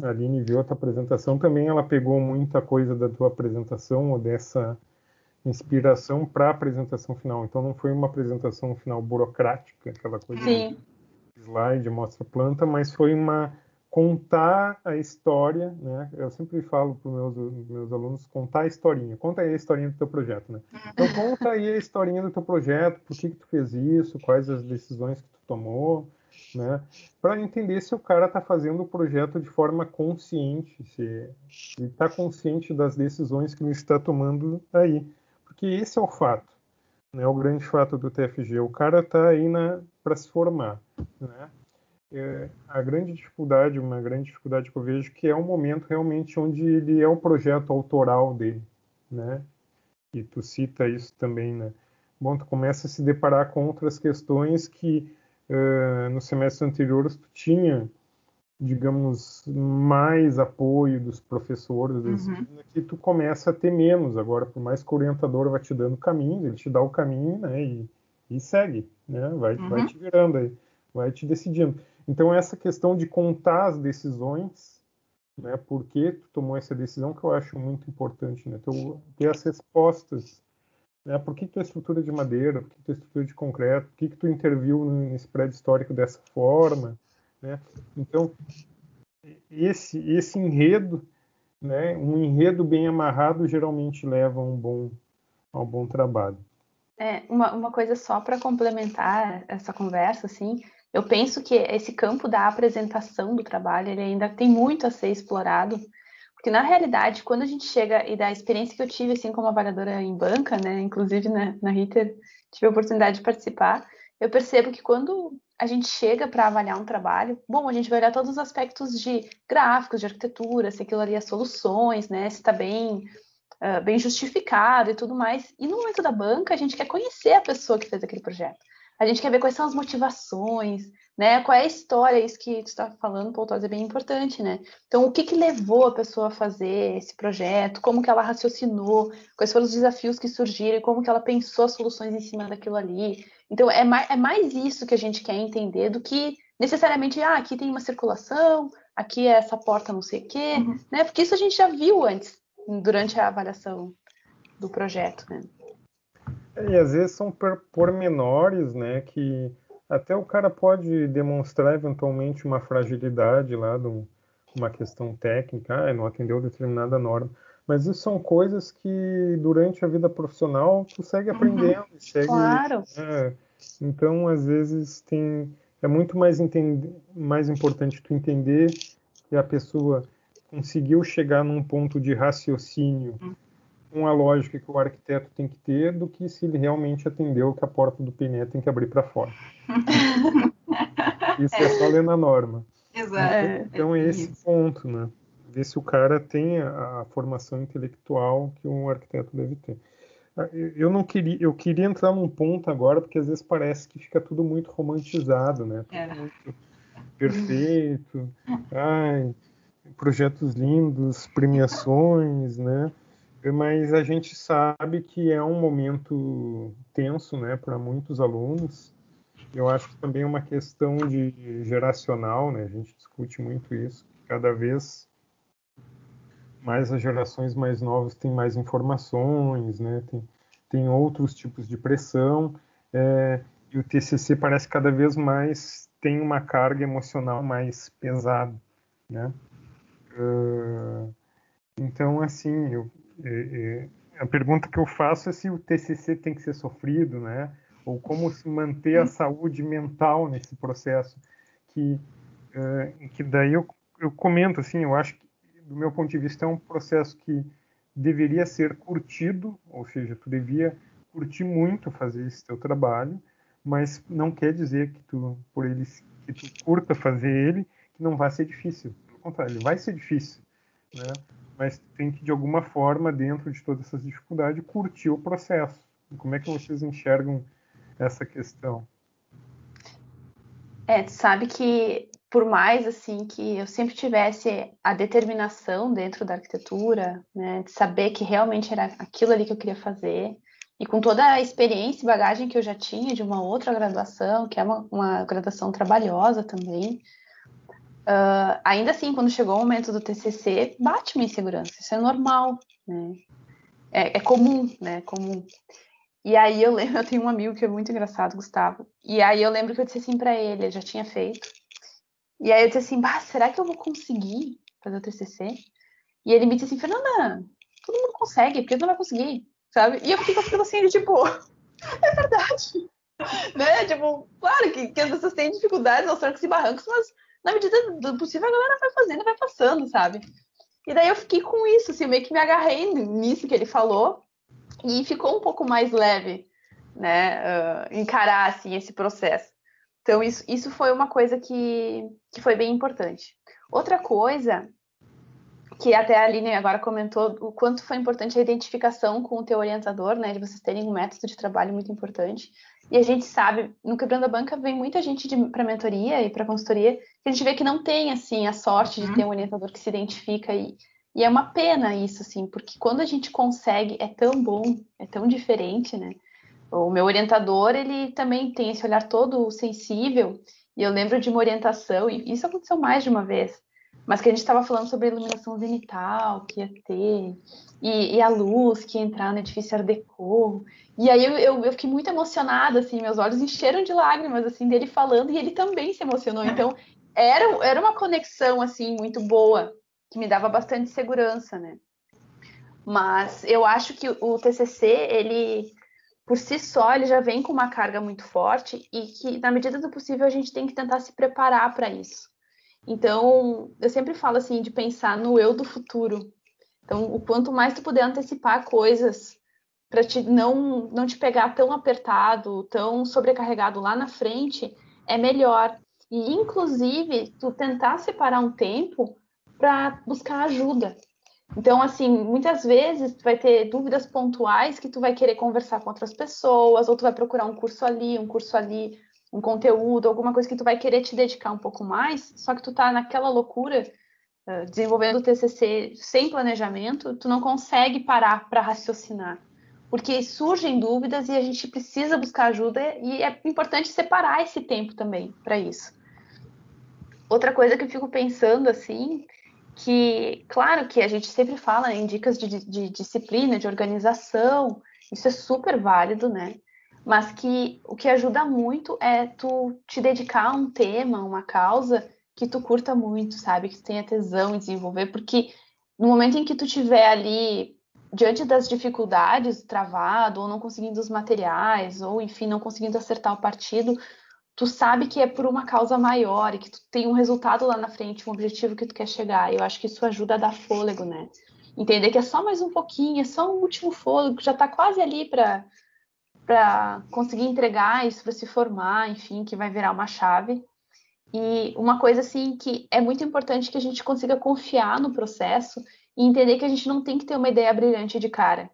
a Aline viu a tua apresentação também, ela pegou muita coisa da tua apresentação ou dessa inspiração para a apresentação final. Então não foi uma apresentação final burocrática, aquela coisa Sim. de slide, mostra planta, mas foi uma contar a história, né? Eu sempre falo para os meus, meus alunos contar a historinha. Conta aí a historinha do teu projeto, né? Então conta aí a historinha do teu projeto, por que que tu fez isso, quais as decisões que tu tomou, né? Para entender se o cara está fazendo o projeto de forma consciente, se ele está consciente das decisões que ele está tomando aí, porque esse é o fato, né? O grande fato do TFG, o cara está aí para se formar, né? É, a grande dificuldade, uma grande dificuldade que eu vejo, que é o momento realmente onde ele é o projeto autoral dele, né? E tu cita isso também, né? Bom, tu começa a se deparar com outras questões que uh, no semestre anterior tu tinha, digamos, mais apoio dos professores, uhum. que tu começa a ter menos agora, por mais que o orientador vai te dando caminho, ele te dá o caminho, né, e, e segue, né, vai, uhum. vai te virando aí, vai te decidindo. Então essa questão de contar as decisões, né, por que tu tomou essa decisão, que eu acho muito importante, né, ter as respostas né? Por que, tu é estrutura de madeira? Por que, que tu é estrutura de concreto? Por que, que tu interviu nesse prédio histórico dessa forma? Né? Então, esse, esse enredo, né, um enredo bem amarrado, geralmente leva a um bom, a um bom trabalho. É, uma, uma coisa só para complementar essa conversa, assim, Eu penso que esse campo da apresentação do trabalho ele ainda tem muito a ser explorado, porque na realidade, quando a gente chega e da experiência que eu tive assim como avaliadora em banca, né, inclusive na, na Ritter tive a oportunidade de participar, eu percebo que quando a gente chega para avaliar um trabalho, bom, a gente vai olhar todos os aspectos de gráficos, de arquitetura, se aquilo ali é soluções, né, se está bem, uh, bem justificado e tudo mais. E no momento da banca, a gente quer conhecer a pessoa que fez aquele projeto. A gente quer ver quais são as motivações, né? Qual é a história, isso que tu está falando, Paul é bem importante, né? Então, o que, que levou a pessoa a fazer esse projeto? Como que ela raciocinou? Quais foram os desafios que surgiram? Como que ela pensou as soluções em cima daquilo ali? Então, é mais, é mais isso que a gente quer entender do que necessariamente, ah, aqui tem uma circulação, aqui é essa porta não sei o quê, uhum. né? Porque isso a gente já viu antes, durante a avaliação do projeto, né? E às vezes são pormenores, né, que até o cara pode demonstrar eventualmente uma fragilidade lá de uma questão técnica, ah, não atendeu determinada norma. Mas isso são coisas que durante a vida profissional tu segue uhum. aprendendo, uhum. segue, claro. É, então às vezes tem é muito mais entender, mais importante tu entender que a pessoa conseguiu chegar num ponto de raciocínio uhum com a lógica que o arquiteto tem que ter do que se ele realmente atendeu que a porta do PNE tem que abrir para fora. isso é. é. só ler na norma. Exato. Então, então é esse isso. ponto, né? Ver se o cara tem a, a formação intelectual que um arquiteto deve ter. Ah, eu não queria, eu queria entrar num ponto agora porque às vezes parece que fica tudo muito romantizado, né? Tudo é. muito perfeito, ai, projetos lindos, premiações, né? Mas a gente sabe que é um momento tenso, né, para muitos alunos. Eu acho que também é uma questão de geracional, né? A gente discute muito isso. Cada vez mais as gerações mais novas têm mais informações, né? Tem, tem outros tipos de pressão. É, e o TCC parece cada vez mais tem uma carga emocional mais pesada, né? Uh, então, assim, eu, a pergunta que eu faço é se o TCC tem que ser sofrido, né? Ou como se manter a saúde mental nesse processo, que, uh, que daí eu, eu comento assim, eu acho que do meu ponto de vista é um processo que deveria ser curtido, ou seja, tu devia curtir muito fazer esse teu trabalho, mas não quer dizer que tu por ele que tu curta fazer ele que não vai ser difícil. Pelo contrário, ele vai ser difícil, né? Mas tem que, de alguma forma, dentro de todas essas dificuldades, curtir o processo. Como é que vocês enxergam essa questão? É, sabe que por mais assim que eu sempre tivesse a determinação dentro da arquitetura, né, de saber que realmente era aquilo ali que eu queria fazer, e com toda a experiência e bagagem que eu já tinha de uma outra graduação, que é uma, uma graduação trabalhosa também, Uh, ainda assim, quando chegou o momento do TCC, bate uma insegurança. Isso é normal, né? É, é comum, né? É comum. E aí eu lembro, eu tenho um amigo que é muito engraçado, Gustavo. E aí eu lembro que eu disse assim para ele, ele já tinha feito. E aí eu disse assim, bah, será que eu vou conseguir fazer o TCC? E ele me disse assim, Fernanda, todo mundo consegue, por que não vai conseguir? Sabe? E eu fiquei aquilo assim, ele tipo, é verdade. né? Tipo, claro que, que as pessoas têm dificuldades aos trancos e barrancos, mas na medida do possível, a galera vai fazendo, vai passando, sabe? E daí eu fiquei com isso, assim, meio que me agarrei nisso que ele falou e ficou um pouco mais leve, né, uh, encarar, assim, esse processo. Então, isso, isso foi uma coisa que, que foi bem importante. Outra coisa que até a Aline agora comentou o quanto foi importante a identificação com o teu orientador, né, de vocês terem um método de trabalho muito importante. E a gente sabe, no Quebrando a Banca vem muita gente para mentoria e para consultoria, que a gente vê que não tem assim a sorte de uhum. ter um orientador que se identifica e, e é uma pena isso assim, porque quando a gente consegue é tão bom, é tão diferente, né? O meu orientador, ele também tem esse olhar todo sensível, e eu lembro de uma orientação, e isso aconteceu mais de uma vez, mas que a gente estava falando sobre a iluminação zenital que ia ter, e, e, a luz que ia entrar no edifício Art Deco. E aí eu, eu, eu, fiquei muito emocionada, assim, meus olhos encheram de lágrimas, assim, dele falando, e ele também se emocionou. Então, era, era uma conexão, assim, muito boa, que me dava bastante segurança, né? Mas eu acho que o TCC, ele por si só ele já vem com uma carga muito forte e que na medida do possível a gente tem que tentar se preparar para isso. Então, eu sempre falo assim de pensar no eu do futuro. Então, o quanto mais tu puder antecipar coisas para te não não te pegar tão apertado, tão sobrecarregado lá na frente, é melhor. E inclusive, tu tentar separar um tempo para buscar ajuda. Então, assim, muitas vezes tu vai ter dúvidas pontuais que tu vai querer conversar com outras pessoas, ou tu vai procurar um curso ali, um curso ali, um conteúdo, alguma coisa que tu vai querer te dedicar um pouco mais, só que tu tá naquela loucura, uh, desenvolvendo o TCC sem planejamento, tu não consegue parar para raciocinar. Porque surgem dúvidas e a gente precisa buscar ajuda e é importante separar esse tempo também para isso. Outra coisa que eu fico pensando assim, que, claro que a gente sempre fala em dicas de, de, disciplina, de organização, isso é super válido, né? Mas que o que ajuda muito é tu te dedicar a um tema, uma causa que tu curta muito, sabe? Que tu tenha tesão em desenvolver, porque no momento em que tu tiver ali diante das dificuldades, travado, ou não conseguindo os materiais, ou enfim, não conseguindo acertar o partido, tu sabe que é por uma causa maior e que tu tem um resultado lá na frente, um objetivo que tu quer chegar. Eu acho que isso ajuda a dar fôlego, né? Entender que é só mais um pouquinho, é só um último fôlego, já tá quase ali para para conseguir entregar isso para se formar, enfim, que vai virar uma chave. E uma coisa assim que é muito importante que a gente consiga confiar no processo e entender que a gente não tem que ter uma ideia brilhante de cara.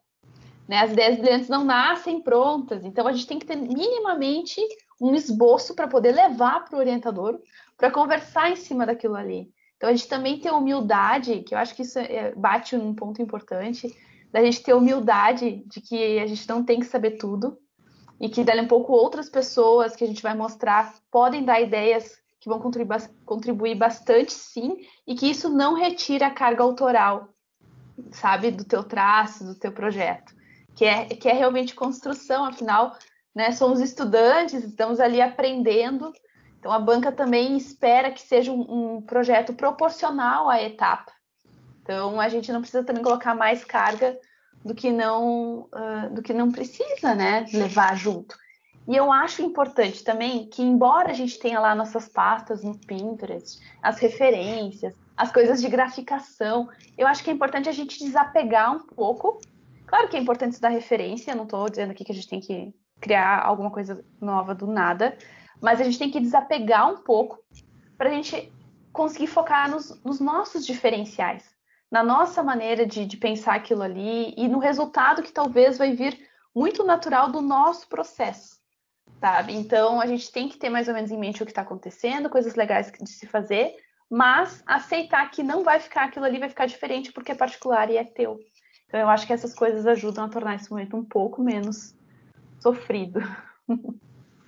Né? As ideias brilhantes não nascem prontas, então a gente tem que ter minimamente um esboço para poder levar para o orientador, para conversar em cima daquilo ali. Então a gente também tem humildade, que eu acho que isso é, bate num ponto importante, da gente ter humildade de que a gente não tem que saber tudo e que dali um pouco outras pessoas que a gente vai mostrar podem dar ideias que vão contribuir, contribuir bastante sim e que isso não retira a carga autoral, sabe, do teu traço, do teu projeto, que é, que é realmente construção, afinal né? Somos estudantes, estamos ali aprendendo. Então a banca também espera que seja um, um projeto proporcional à etapa. Então a gente não precisa também colocar mais carga do que não uh, do que não precisa, né? Levar junto. E eu acho importante também que, embora a gente tenha lá nossas pastas no Pinterest, as referências, as coisas de graficação, eu acho que é importante a gente desapegar um pouco. Claro que é importante estudar referência, não estou dizendo aqui que a gente tem que criar alguma coisa nova do nada, mas a gente tem que desapegar um pouco para a gente conseguir focar nos, nos, nossos diferenciais, na nossa maneira de, de pensar aquilo ali e no resultado que talvez vai vir muito natural do nosso processo, sabe? Então a gente tem que ter mais ou menos em mente o que está acontecendo, coisas legais de se fazer, mas aceitar que não vai ficar aquilo ali, vai ficar diferente porque é particular e é teu. Então eu acho que essas coisas ajudam a tornar esse momento um pouco menos sofrido.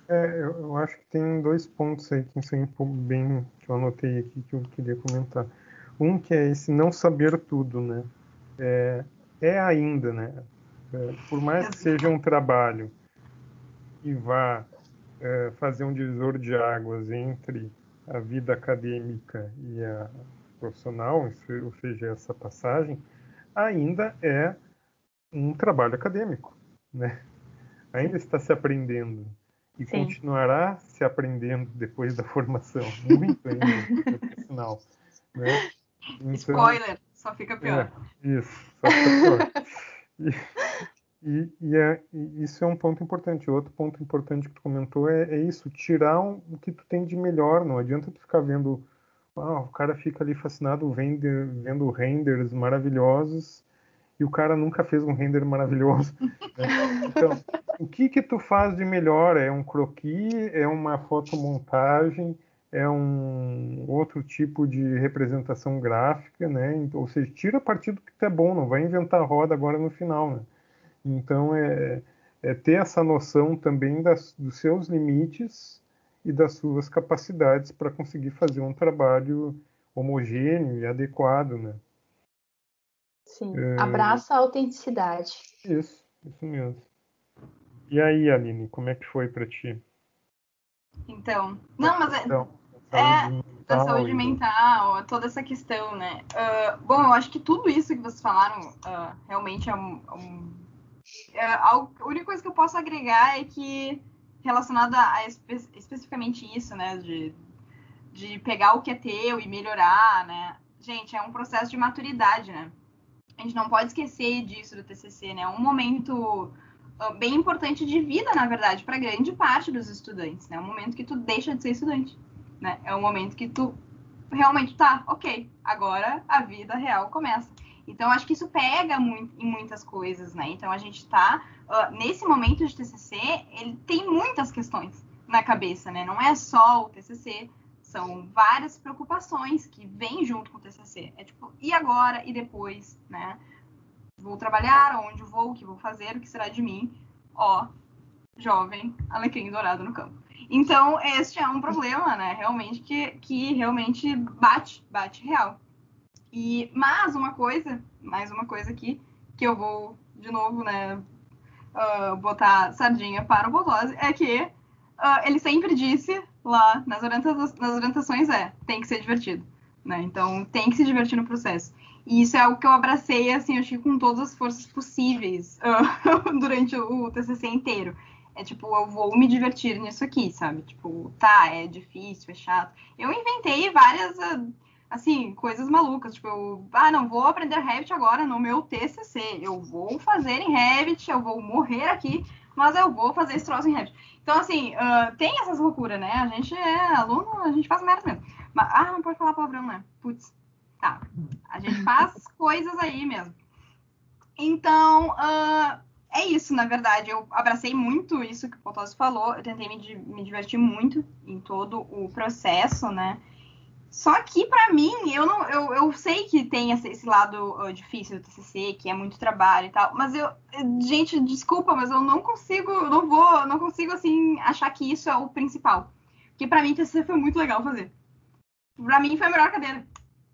É, eu, eu, acho que tem dois pontos aí que são bem que eu anotei aqui que eu queria comentar. Um que é esse não saber tudo, né? É, é ainda, né? É, por mais que seja um trabalho e vá é, fazer um divisor de águas entre a vida acadêmica e a profissional, ou seja, essa passagem, ainda é um trabalho acadêmico, né? ainda está se aprendendo e Sim. continuará se aprendendo depois da formação, muito ainda, profissional. Né? Então, Spoiler, só fica pior. É, isso, só fica pior. e, e, e, é, e, isso é um ponto importante. Outro ponto importante que tu comentou é, é isso, tirar um, o que tu tem de melhor. Não adianta tu ficar vendo, ah, o cara fica ali fascinado vendo, vendo renders maravilhosos e o cara nunca fez um render maravilhoso. Né? Então, o que que tu faz de melhor? É um croquis? É uma fotomontagem? É um outro tipo de representação gráfica, né? Ou seja, tira partido que tu é bom, não vai inventar roda agora no final, né? Então, é, é ter essa noção também das, dos seus limites e das suas capacidades para conseguir fazer um trabalho homogêneo e adequado, né? Sim, é... abraça a autenticidade. Isso, isso mesmo. E aí, Aline, como é que foi para ti? Então, não, mas é, então, é da saúde mental, toda essa questão, né? Uh, bom, eu acho que tudo isso que vocês falaram uh, realmente é um, um, É, a única coisa que eu posso agregar é que, relacionada a espe especificamente isso, né, de, de pegar o que é teu e melhorar, né, gente, é um processo de maturidade, né? A gente não pode esquecer disso do TCC, né? É um momento ah, bem importante de vida, na verdade, para grande parte dos estudantes, né? É um momento que tu deixa de ser estudante, né? É um momento que tu realmente tá, ok, agora a vida real começa. Então, acho que isso pega muito, em muitas coisas, né? Então, a gente está, uh, nesse momento de TCC, ele tem muitas questões na cabeça, né? Não é só o TCC, são várias preocupações que vêm junto com o TCC. É tipo, e agora? E depois, né? Vou trabalhar, onde vou, o que vou fazer, o que será de mim? Ó, jovem alecrim dourado no campo. Então, este é um problema, né? Realmente, que, que realmente bate, bate real. E, mas uma coisa, mais uma coisa aqui, que eu vou, de novo, né, uh, botar sardinha para o Botose, é que uh, ele sempre disse lá nas, orientações, nas orientações é, tem que ser divertido, né? Então, tem que se divertir no processo. E isso é algo que eu abracei, assim, acho que com todas as forças possíveis uh, durante o TCC inteiro. É tipo, eu vou me divertir nisso aqui, sabe? Tipo, tá, é difícil, é chato. Eu inventei várias assim, coisas malucas, tipo, eu, ah, não vou aprender Revit agora no meu TCC, eu vou fazer em Revit, eu vou morrer aqui, mas eu vou fazer esse troço em Revit. Então, assim, uh, tem essas loucuras, né? A gente é aluno, a gente faz merda mesmo. Mas, ah, não pode falar palavrão, né? Putz, tá. A gente faz coisas aí mesmo. Então, uh, é isso, na verdade. Eu abracei muito isso que o Potosí falou. Eu tentei me, me divertir muito em todo o processo, né? Só que, para mim, eu não eu, eu sei que tem esse, esse lado difícil do TCC, que é muito trabalho e tal, mas eu, gente, desculpa, mas eu não consigo, eu não vou, não consigo, assim, achar que isso é o principal. Porque para mim, TCC foi muito legal fazer. Para mim, foi a melhor cadeira.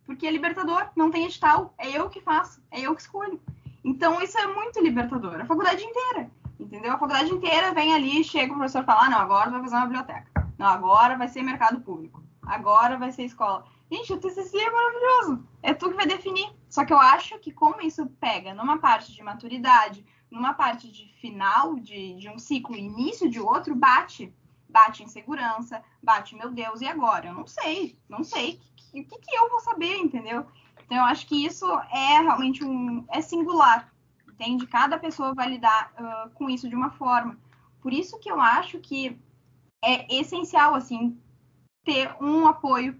Porque é libertador, não tem edital, é eu que faço, é eu que escolho. Então, isso é muito libertador. A faculdade inteira, entendeu? A faculdade inteira vem ali, chega o professor falar, ah, não, agora vai fazer uma biblioteca. Não, agora vai ser mercado público agora vai ser escola. Gente, o TCC é maravilhoso. É tu que vai definir. Só que eu acho que como isso pega numa parte de maturidade, numa parte de final de, de um ciclo, início de outro, bate. Bate insegurança, bate, meu Deus, e agora? Eu não sei, não sei. O que, que, eu vou saber, entendeu? Então eu acho que isso é realmente um. é singular. Entende? Cada pessoa vai lidar uh, com isso de uma forma. Por isso que eu acho que é essencial, assim, ter um apoio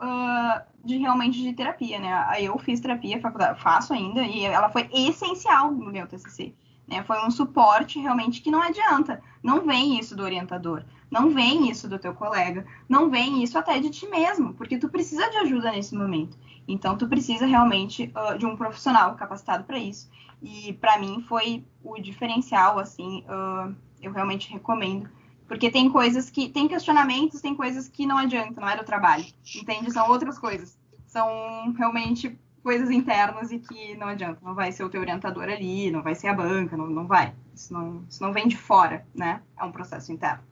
uh, de realmente de terapia, né? Eu fiz terapia, faculdade, faço ainda, e ela foi essencial no meu TCC. Né? Foi um suporte realmente que não adianta. Não vem isso do orientador, não vem isso do teu colega, não vem isso até de ti mesmo, porque tu precisa de ajuda nesse momento. Então, tu precisa realmente uh, de um profissional capacitado para isso. E para mim foi o diferencial, assim, uh, eu realmente recomendo porque tem coisas que. Tem questionamentos, tem coisas que não adianta, não é do trabalho. Entende? São outras coisas. São realmente coisas internas e que não adianta. Não vai ser o teu orientador ali, não vai ser a banca, não, não vai. Isso não, isso não vem de fora, né? É um processo interno.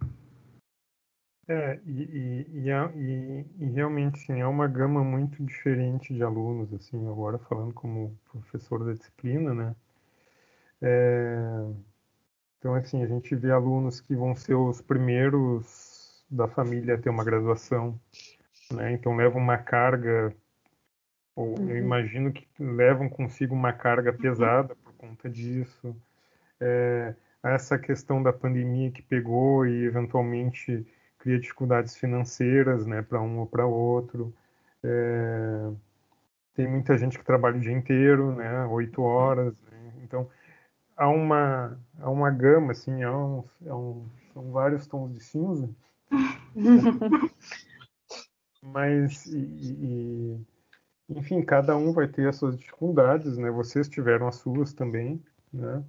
É, e, e, e, e, e, realmente sim, é uma gama muito diferente de alunos, assim, agora falando como professor da disciplina, né? É, então, assim, a gente vê alunos que vão ser os primeiros da família a ter uma graduação, né? Então, levam uma carga, ou uhum. eu imagino que levam consigo uma carga uhum. pesada por conta disso. É, essa questão da pandemia que pegou e, eventualmente, cria dificuldades financeiras, né, para um ou para outro. É, tem muita gente que trabalha o dia inteiro, né, oito horas. Né? Então, há uma, há uma gama, assim, há um, há um, são vários tons de cinza. Mas, e, e, enfim, cada um vai ter as suas dificuldades, né? Vocês tiveram as suas também, né?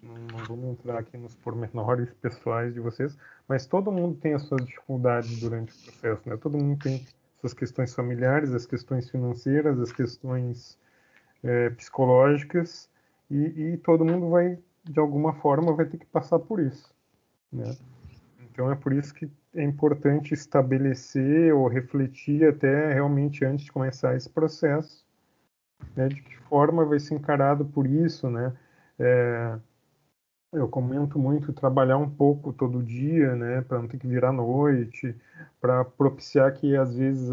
Não, não vamos entrar aqui nos pormenores pessoais de vocês, mas todo mundo tem as suas dificuldades durante o processo, né? Todo mundo tem suas questões familiares, as questões financeiras, as questões é, psicológicas, e, e, todo mundo vai, de alguma forma, vai ter que passar por isso. Né? Então é por isso que é importante estabelecer ou refletir até realmente antes de começar esse processo, né, de que forma vai ser encarado por isso, né? É, Eu comento muito trabalhar um pouco todo dia, né, para não ter que virar noite, para propiciar que às vezes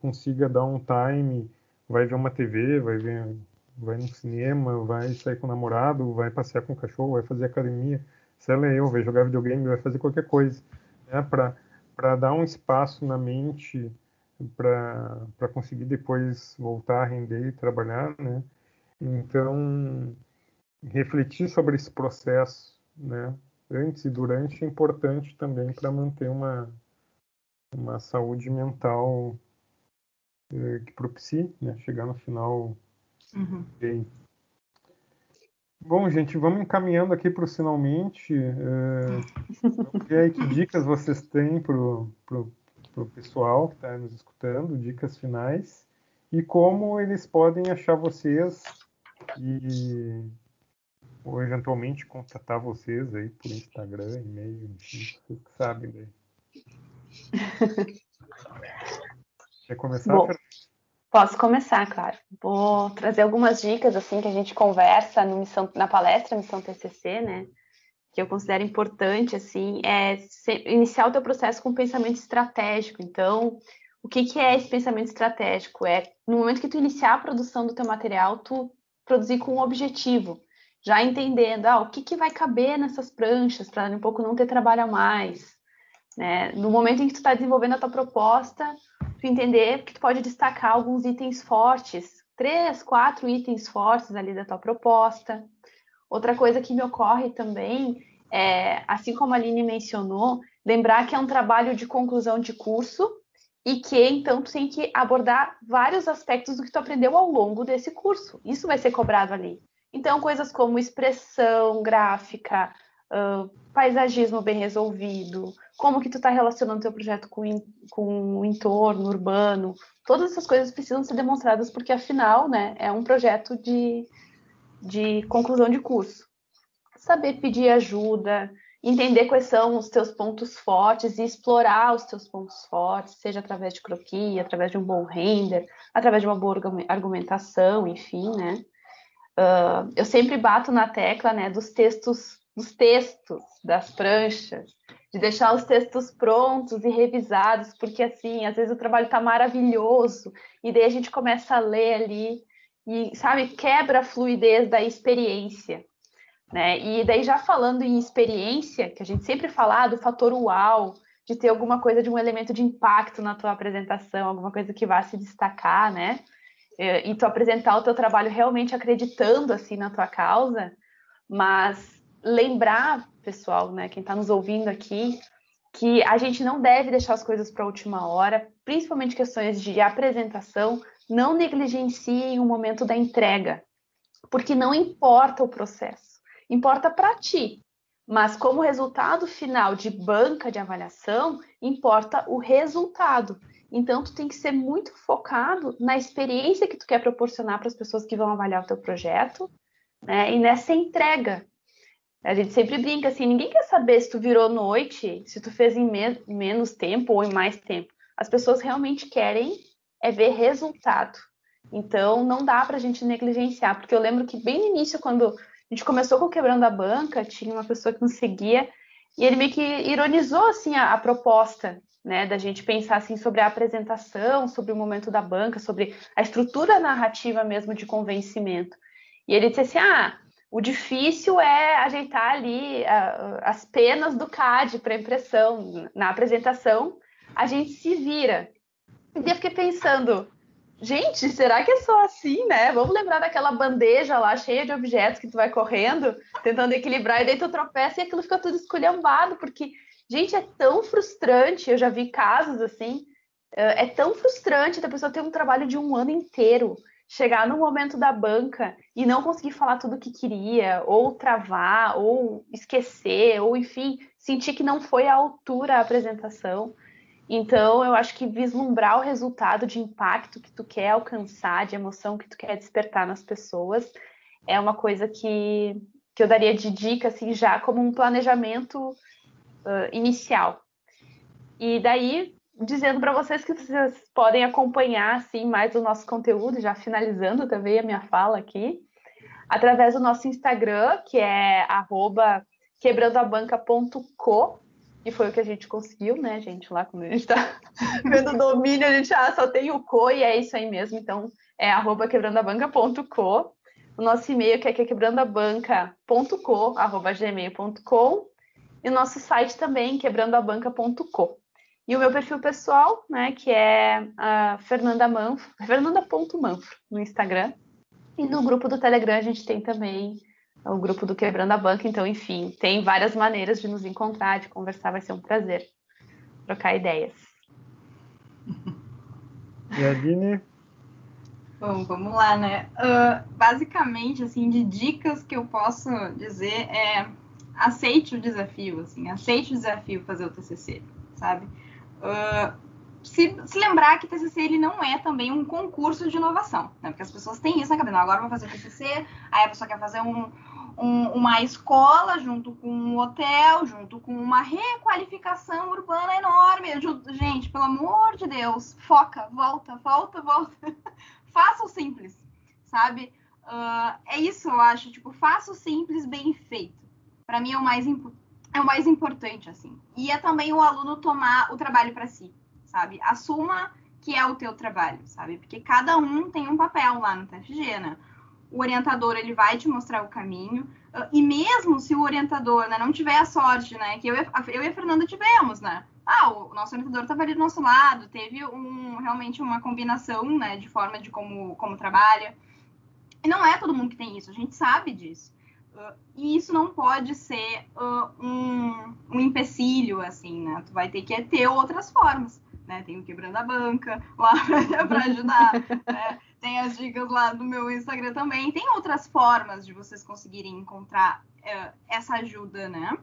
consiga dar um time, vai ver uma TV, vai ver, vai no cinema, vai sair com o namorado, vai passear com o cachorro, vai fazer academia, se ela é eu, vai jogar videogame, vai fazer qualquer coisa, né, para dar um espaço na mente para conseguir depois voltar a render e trabalhar, né? Então, refletir sobre esse processo, né, antes e durante é importante também para manter uma, uma saúde mental eh, que propicie né, chegar no final uhum. bem. Bom, gente, vamos encaminhando aqui para o finalmente. Eh, aí, que dicas vocês têm para o pessoal que está nos escutando, dicas finais, e como eles podem achar vocês e ou eventualmente contatar vocês aí por Instagram, e-mail, enfim, vocês que sabem daí. Quer começar? Bom, posso começar, claro. Vou trazer algumas dicas assim que a gente conversa missão, na palestra Missão TCC, né? Que eu considero importante assim, é iniciar o teu processo com pensamento estratégico. Então, o que, que é esse pensamento estratégico? É no momento que tu iniciar a produção do teu material, tu produzir com um objetivo já entendendo ah, o que, que vai caber nessas pranchas para um pouco não ter trabalho a mais. Né? No momento em que tu está desenvolvendo a tua proposta, tu entender que tu pode destacar alguns itens fortes, três, quatro itens fortes ali da tua proposta. Outra coisa que me ocorre também é, assim como a Aline mencionou, lembrar que é um trabalho de conclusão de curso e que então tu tem que abordar vários aspectos do que tu aprendeu ao longo desse curso. Isso vai ser cobrado ali. Então, coisas como expressão gráfica, uh, paisagismo bem resolvido, como que tu está relacionando teu projeto com, com o entorno urbano, todas essas coisas precisam ser demonstradas porque, afinal, né, é um projeto de, de conclusão de curso. Saber pedir ajuda, entender quais são os teus pontos fortes e explorar os teus pontos fortes, seja através de croquis, através de um bom render, através de uma boa argumentação, enfim, né? Uh, eu sempre bato na tecla né, dos textos, dos textos, das pranchas, de deixar os textos prontos e revisados, porque assim, às vezes o trabalho está maravilhoso, e daí a gente começa a ler ali e, sabe, quebra a fluidez da experiência. Né? E daí, já falando em experiência, que a gente sempre fala ah, do fator uau, de ter alguma coisa de um elemento de impacto na tua apresentação, alguma coisa que vá se destacar, né? e tu apresentar o teu trabalho realmente acreditando assim na tua causa, mas lembrar, pessoal, né, quem está nos ouvindo aqui, que a gente não deve deixar as coisas para a última hora, principalmente questões de apresentação, não negligenciem o momento da entrega, porque não importa o processo, importa para ti. Mas como resultado final de banca de avaliação, importa o resultado. Então, tu tem que ser muito focado na experiência que tu quer proporcionar para as pessoas que vão avaliar o teu projeto, né? E nessa entrega. A gente sempre brinca assim, ninguém quer saber se tu virou noite, se tu fez em me menos tempo ou em mais tempo. As pessoas realmente querem é ver resultado. Então, não dá para a gente negligenciar, porque eu lembro que bem no início, quando a gente começou com Quebrando a Banca, tinha uma pessoa que nos seguia e ele meio que ironizou assim a, a proposta né, da gente pensar assim sobre a apresentação, sobre o momento da banca, sobre a estrutura narrativa mesmo de convencimento. E ele disse assim: "Ah, o difícil é ajeitar ali uh, as penas do CAD para impressão. Na apresentação, a gente se vira". E eu fiquei pensando, gente, será que é só assim, né? Vamos lembrar daquela bandeja lá cheia de objetos que tu vai correndo, tentando equilibrar, e daí tu tropeça e aquilo fica tudo esculhambado, porque Gente, é tão frustrante. Eu já vi casos assim. É, é tão frustrante da pessoa ter um trabalho de um ano inteiro, chegar no momento da banca e não conseguir falar tudo o que queria, ou travar, ou esquecer, ou enfim, sentir que não foi à altura a apresentação. Então, eu acho que vislumbrar o resultado de impacto que tu quer alcançar, de emoção que tu quer despertar nas pessoas, é uma coisa que, que eu daria de dica, assim, já como um planejamento uh, inicial. E daí, dizendo para vocês que vocês podem acompanhar assim mais o nosso conteúdo, já finalizando também a minha fala aqui, através do nosso Instagram, que é quebrandoabanca.co, e foi o que a gente conseguiu, né, gente? Lá quando a gente está vendo o domínio, a gente ah, só tem o co e é isso aí mesmo. Então, é arroba quebrandoabanca.co. O nosso e-mail que é quebrandoabanca.co, arroba gmail.com. E o nosso site também, quebrandoabanca.co. E o meu perfil pessoal, né, que é a Fernanda Manfro, fernanda.manfro no Instagram. E no grupo do Telegram a gente tem também o grupo do Quebrando a Banca. Então, enfim, tem várias maneiras de nos encontrar, de conversar. Vai ser um prazer trocar ideias. E a Dini? Bom, vamos lá, né? Uh, basicamente, assim, de dicas que eu posso dizer é aceite o desafio, assim, aceite o desafio fazer o TCC, sabe? Uh, se, se, lembrar que TCC ele não é também um concurso de inovação, né? Porque as pessoas têm isso na cabeça. Agora vou fazer TCC, aí a pessoa quer fazer um, um, uma escola junto com um hotel, junto com uma requalificação urbana enorme. Gente, pelo amor de Deus, foca, volta, volta, volta. faça o simples, sabe? Uh, é isso, eu acho. Tipo, faça o simples bem feito. Para mim é o mais importante é o mais importante, assim. E é também o aluno tomar o trabalho para si, sabe? Assuma que é o teu trabalho, sabe? Porque cada um tem um papel lá no TFG, né? O orientador, ele vai te mostrar o caminho. Ah, e mesmo se o orientador né, não tiver a sorte, né? Que eu, eu e a Fernanda tivemos, né? Ah, o nosso orientador estava ali do nosso lado, teve um, realmente uma combinação, né? De forma de como, como trabalha. E não é todo mundo que tem isso, a gente sabe disso. E isso não pode ser uh, um, um empecilho, assim, né? Tu vai ter que ter outras formas, né? Tem o Quebrando a Banca lá para ajudar, né? Tem as dicas lá do meu Instagram também. Tem outras formas de vocês conseguirem encontrar uh, essa ajuda, né?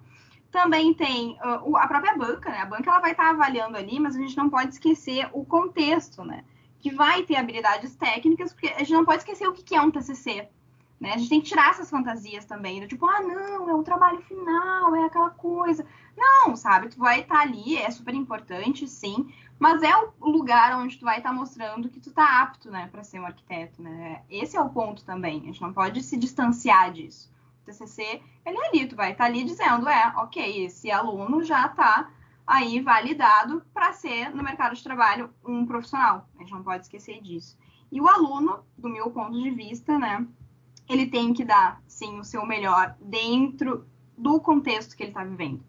Também tem a própria banca, né? A banca ela vai estar tá avaliando ali, mas a gente não pode esquecer o contexto, né? Que vai ter habilidades técnicas, porque a gente não pode esquecer o que é um TCC, né? A gente tem que tirar essas fantasias também, do tipo, ah, não, é o trabalho final, é aquela coisa. Não, sabe? Tu vai estar tá ali, é super importante, sim, mas é o lugar onde tu vai estar tá mostrando que tu tá apto, né, para ser um arquiteto, né? Esse é o ponto também. A gente não pode se distanciar disso. O TCC, ele é ali, tu vai estar tá ali dizendo, é, ok, esse aluno já está aí validado para ser no mercado de trabalho um profissional. A gente não pode esquecer disso. E o aluno, do meu ponto de vista, né, ele tem que dar, sim, o seu melhor dentro do contexto que ele está vivendo.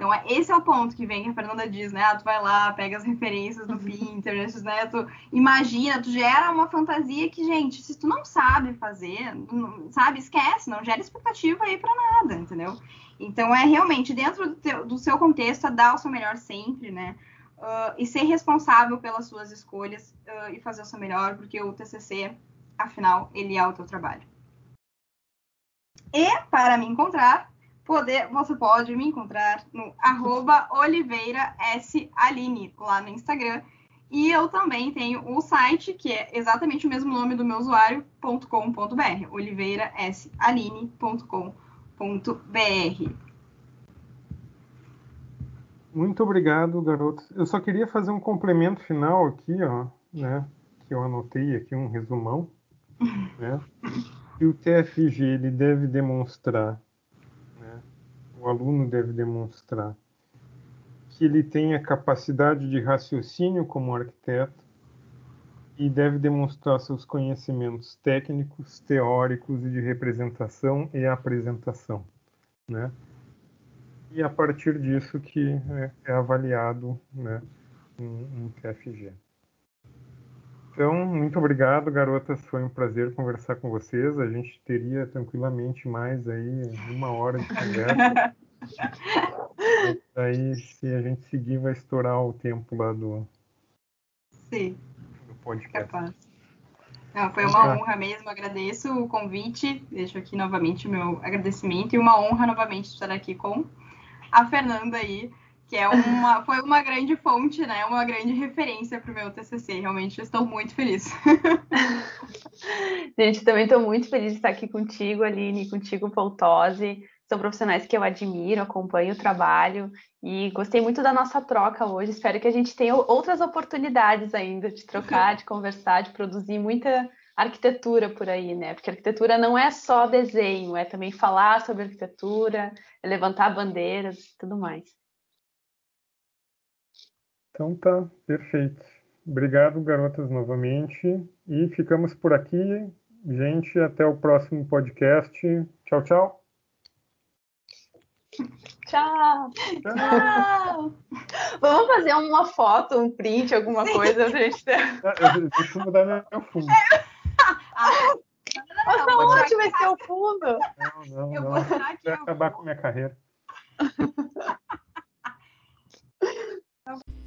Então, é, esse é o ponto que vem que a Fernanda diz, né? Ah, tu vai lá, pega as referências do Pinterest, né? Tu imagina, tu gera uma fantasia que, gente, se tu não sabe fazer, não, sabe, esquece, não gera expectativa aí para nada, entendeu? Então, é realmente dentro do, teu, do seu contexto, é dar o seu melhor sempre, né? Uh, e ser responsável pelas suas escolhas uh, e fazer o seu melhor, porque o TCC, afinal, ele é o teu trabalho. E para me encontrar, poder, você pode me encontrar no arroba Oliveira S. Aline, lá no Instagram. E eu também tenho o site, que é exatamente o mesmo nome do meu usuário.com.br, oliveirasaline.com.br. Muito obrigado, garoto. Eu só queria fazer um complemento final aqui, ó, né? Que eu anotei aqui um resumão, né? Que o TFG ele deve demonstrar, né, o aluno deve demonstrar que ele tem a capacidade de raciocínio como arquiteto e deve demonstrar seus conhecimentos técnicos, teóricos e de representação e apresentação, né? E a partir disso que é, é avaliado, né, um, um TFG. Então, muito obrigado, garotas. Foi um prazer conversar com vocês. A gente teria tranquilamente mais aí uma hora de conversa. aí, se a gente seguir, vai estourar o tempo lá do, Sim. do podcast. Capaz. Não, foi uma honra mesmo, agradeço o convite, deixo aqui novamente o meu agradecimento e uma honra novamente estar aqui com a Fernanda aí, que é uma, foi uma grande fonte, né? Uma grande referência para o meu TCC. Realmente estou muito feliz. Gente, também estou muito feliz de estar aqui contigo, Aline, contigo, Poltose. São profissionais que eu admiro, acompanho o trabalho e gostei muito da nossa troca hoje. Espero que a gente tenha outras oportunidades ainda de trocar, de conversar, de produzir muita arquitetura por aí, né? Porque arquitetura não é só desenho, é também falar sobre arquitetura, é levantar bandeiras e tudo mais. Então tá, perfeito. Obrigado, garotas, novamente. E ficamos por aqui. Gente, até o próximo podcast. Tchau, tchau. Tchau. Tchau. Vamos fazer uma foto, um print, alguma Sim. coisa pra gente ter. Deixa eu mudar meu fundo. Nossa, onde vai ser o fundo? Não, não, não. Eu vou acabar com minha carreira.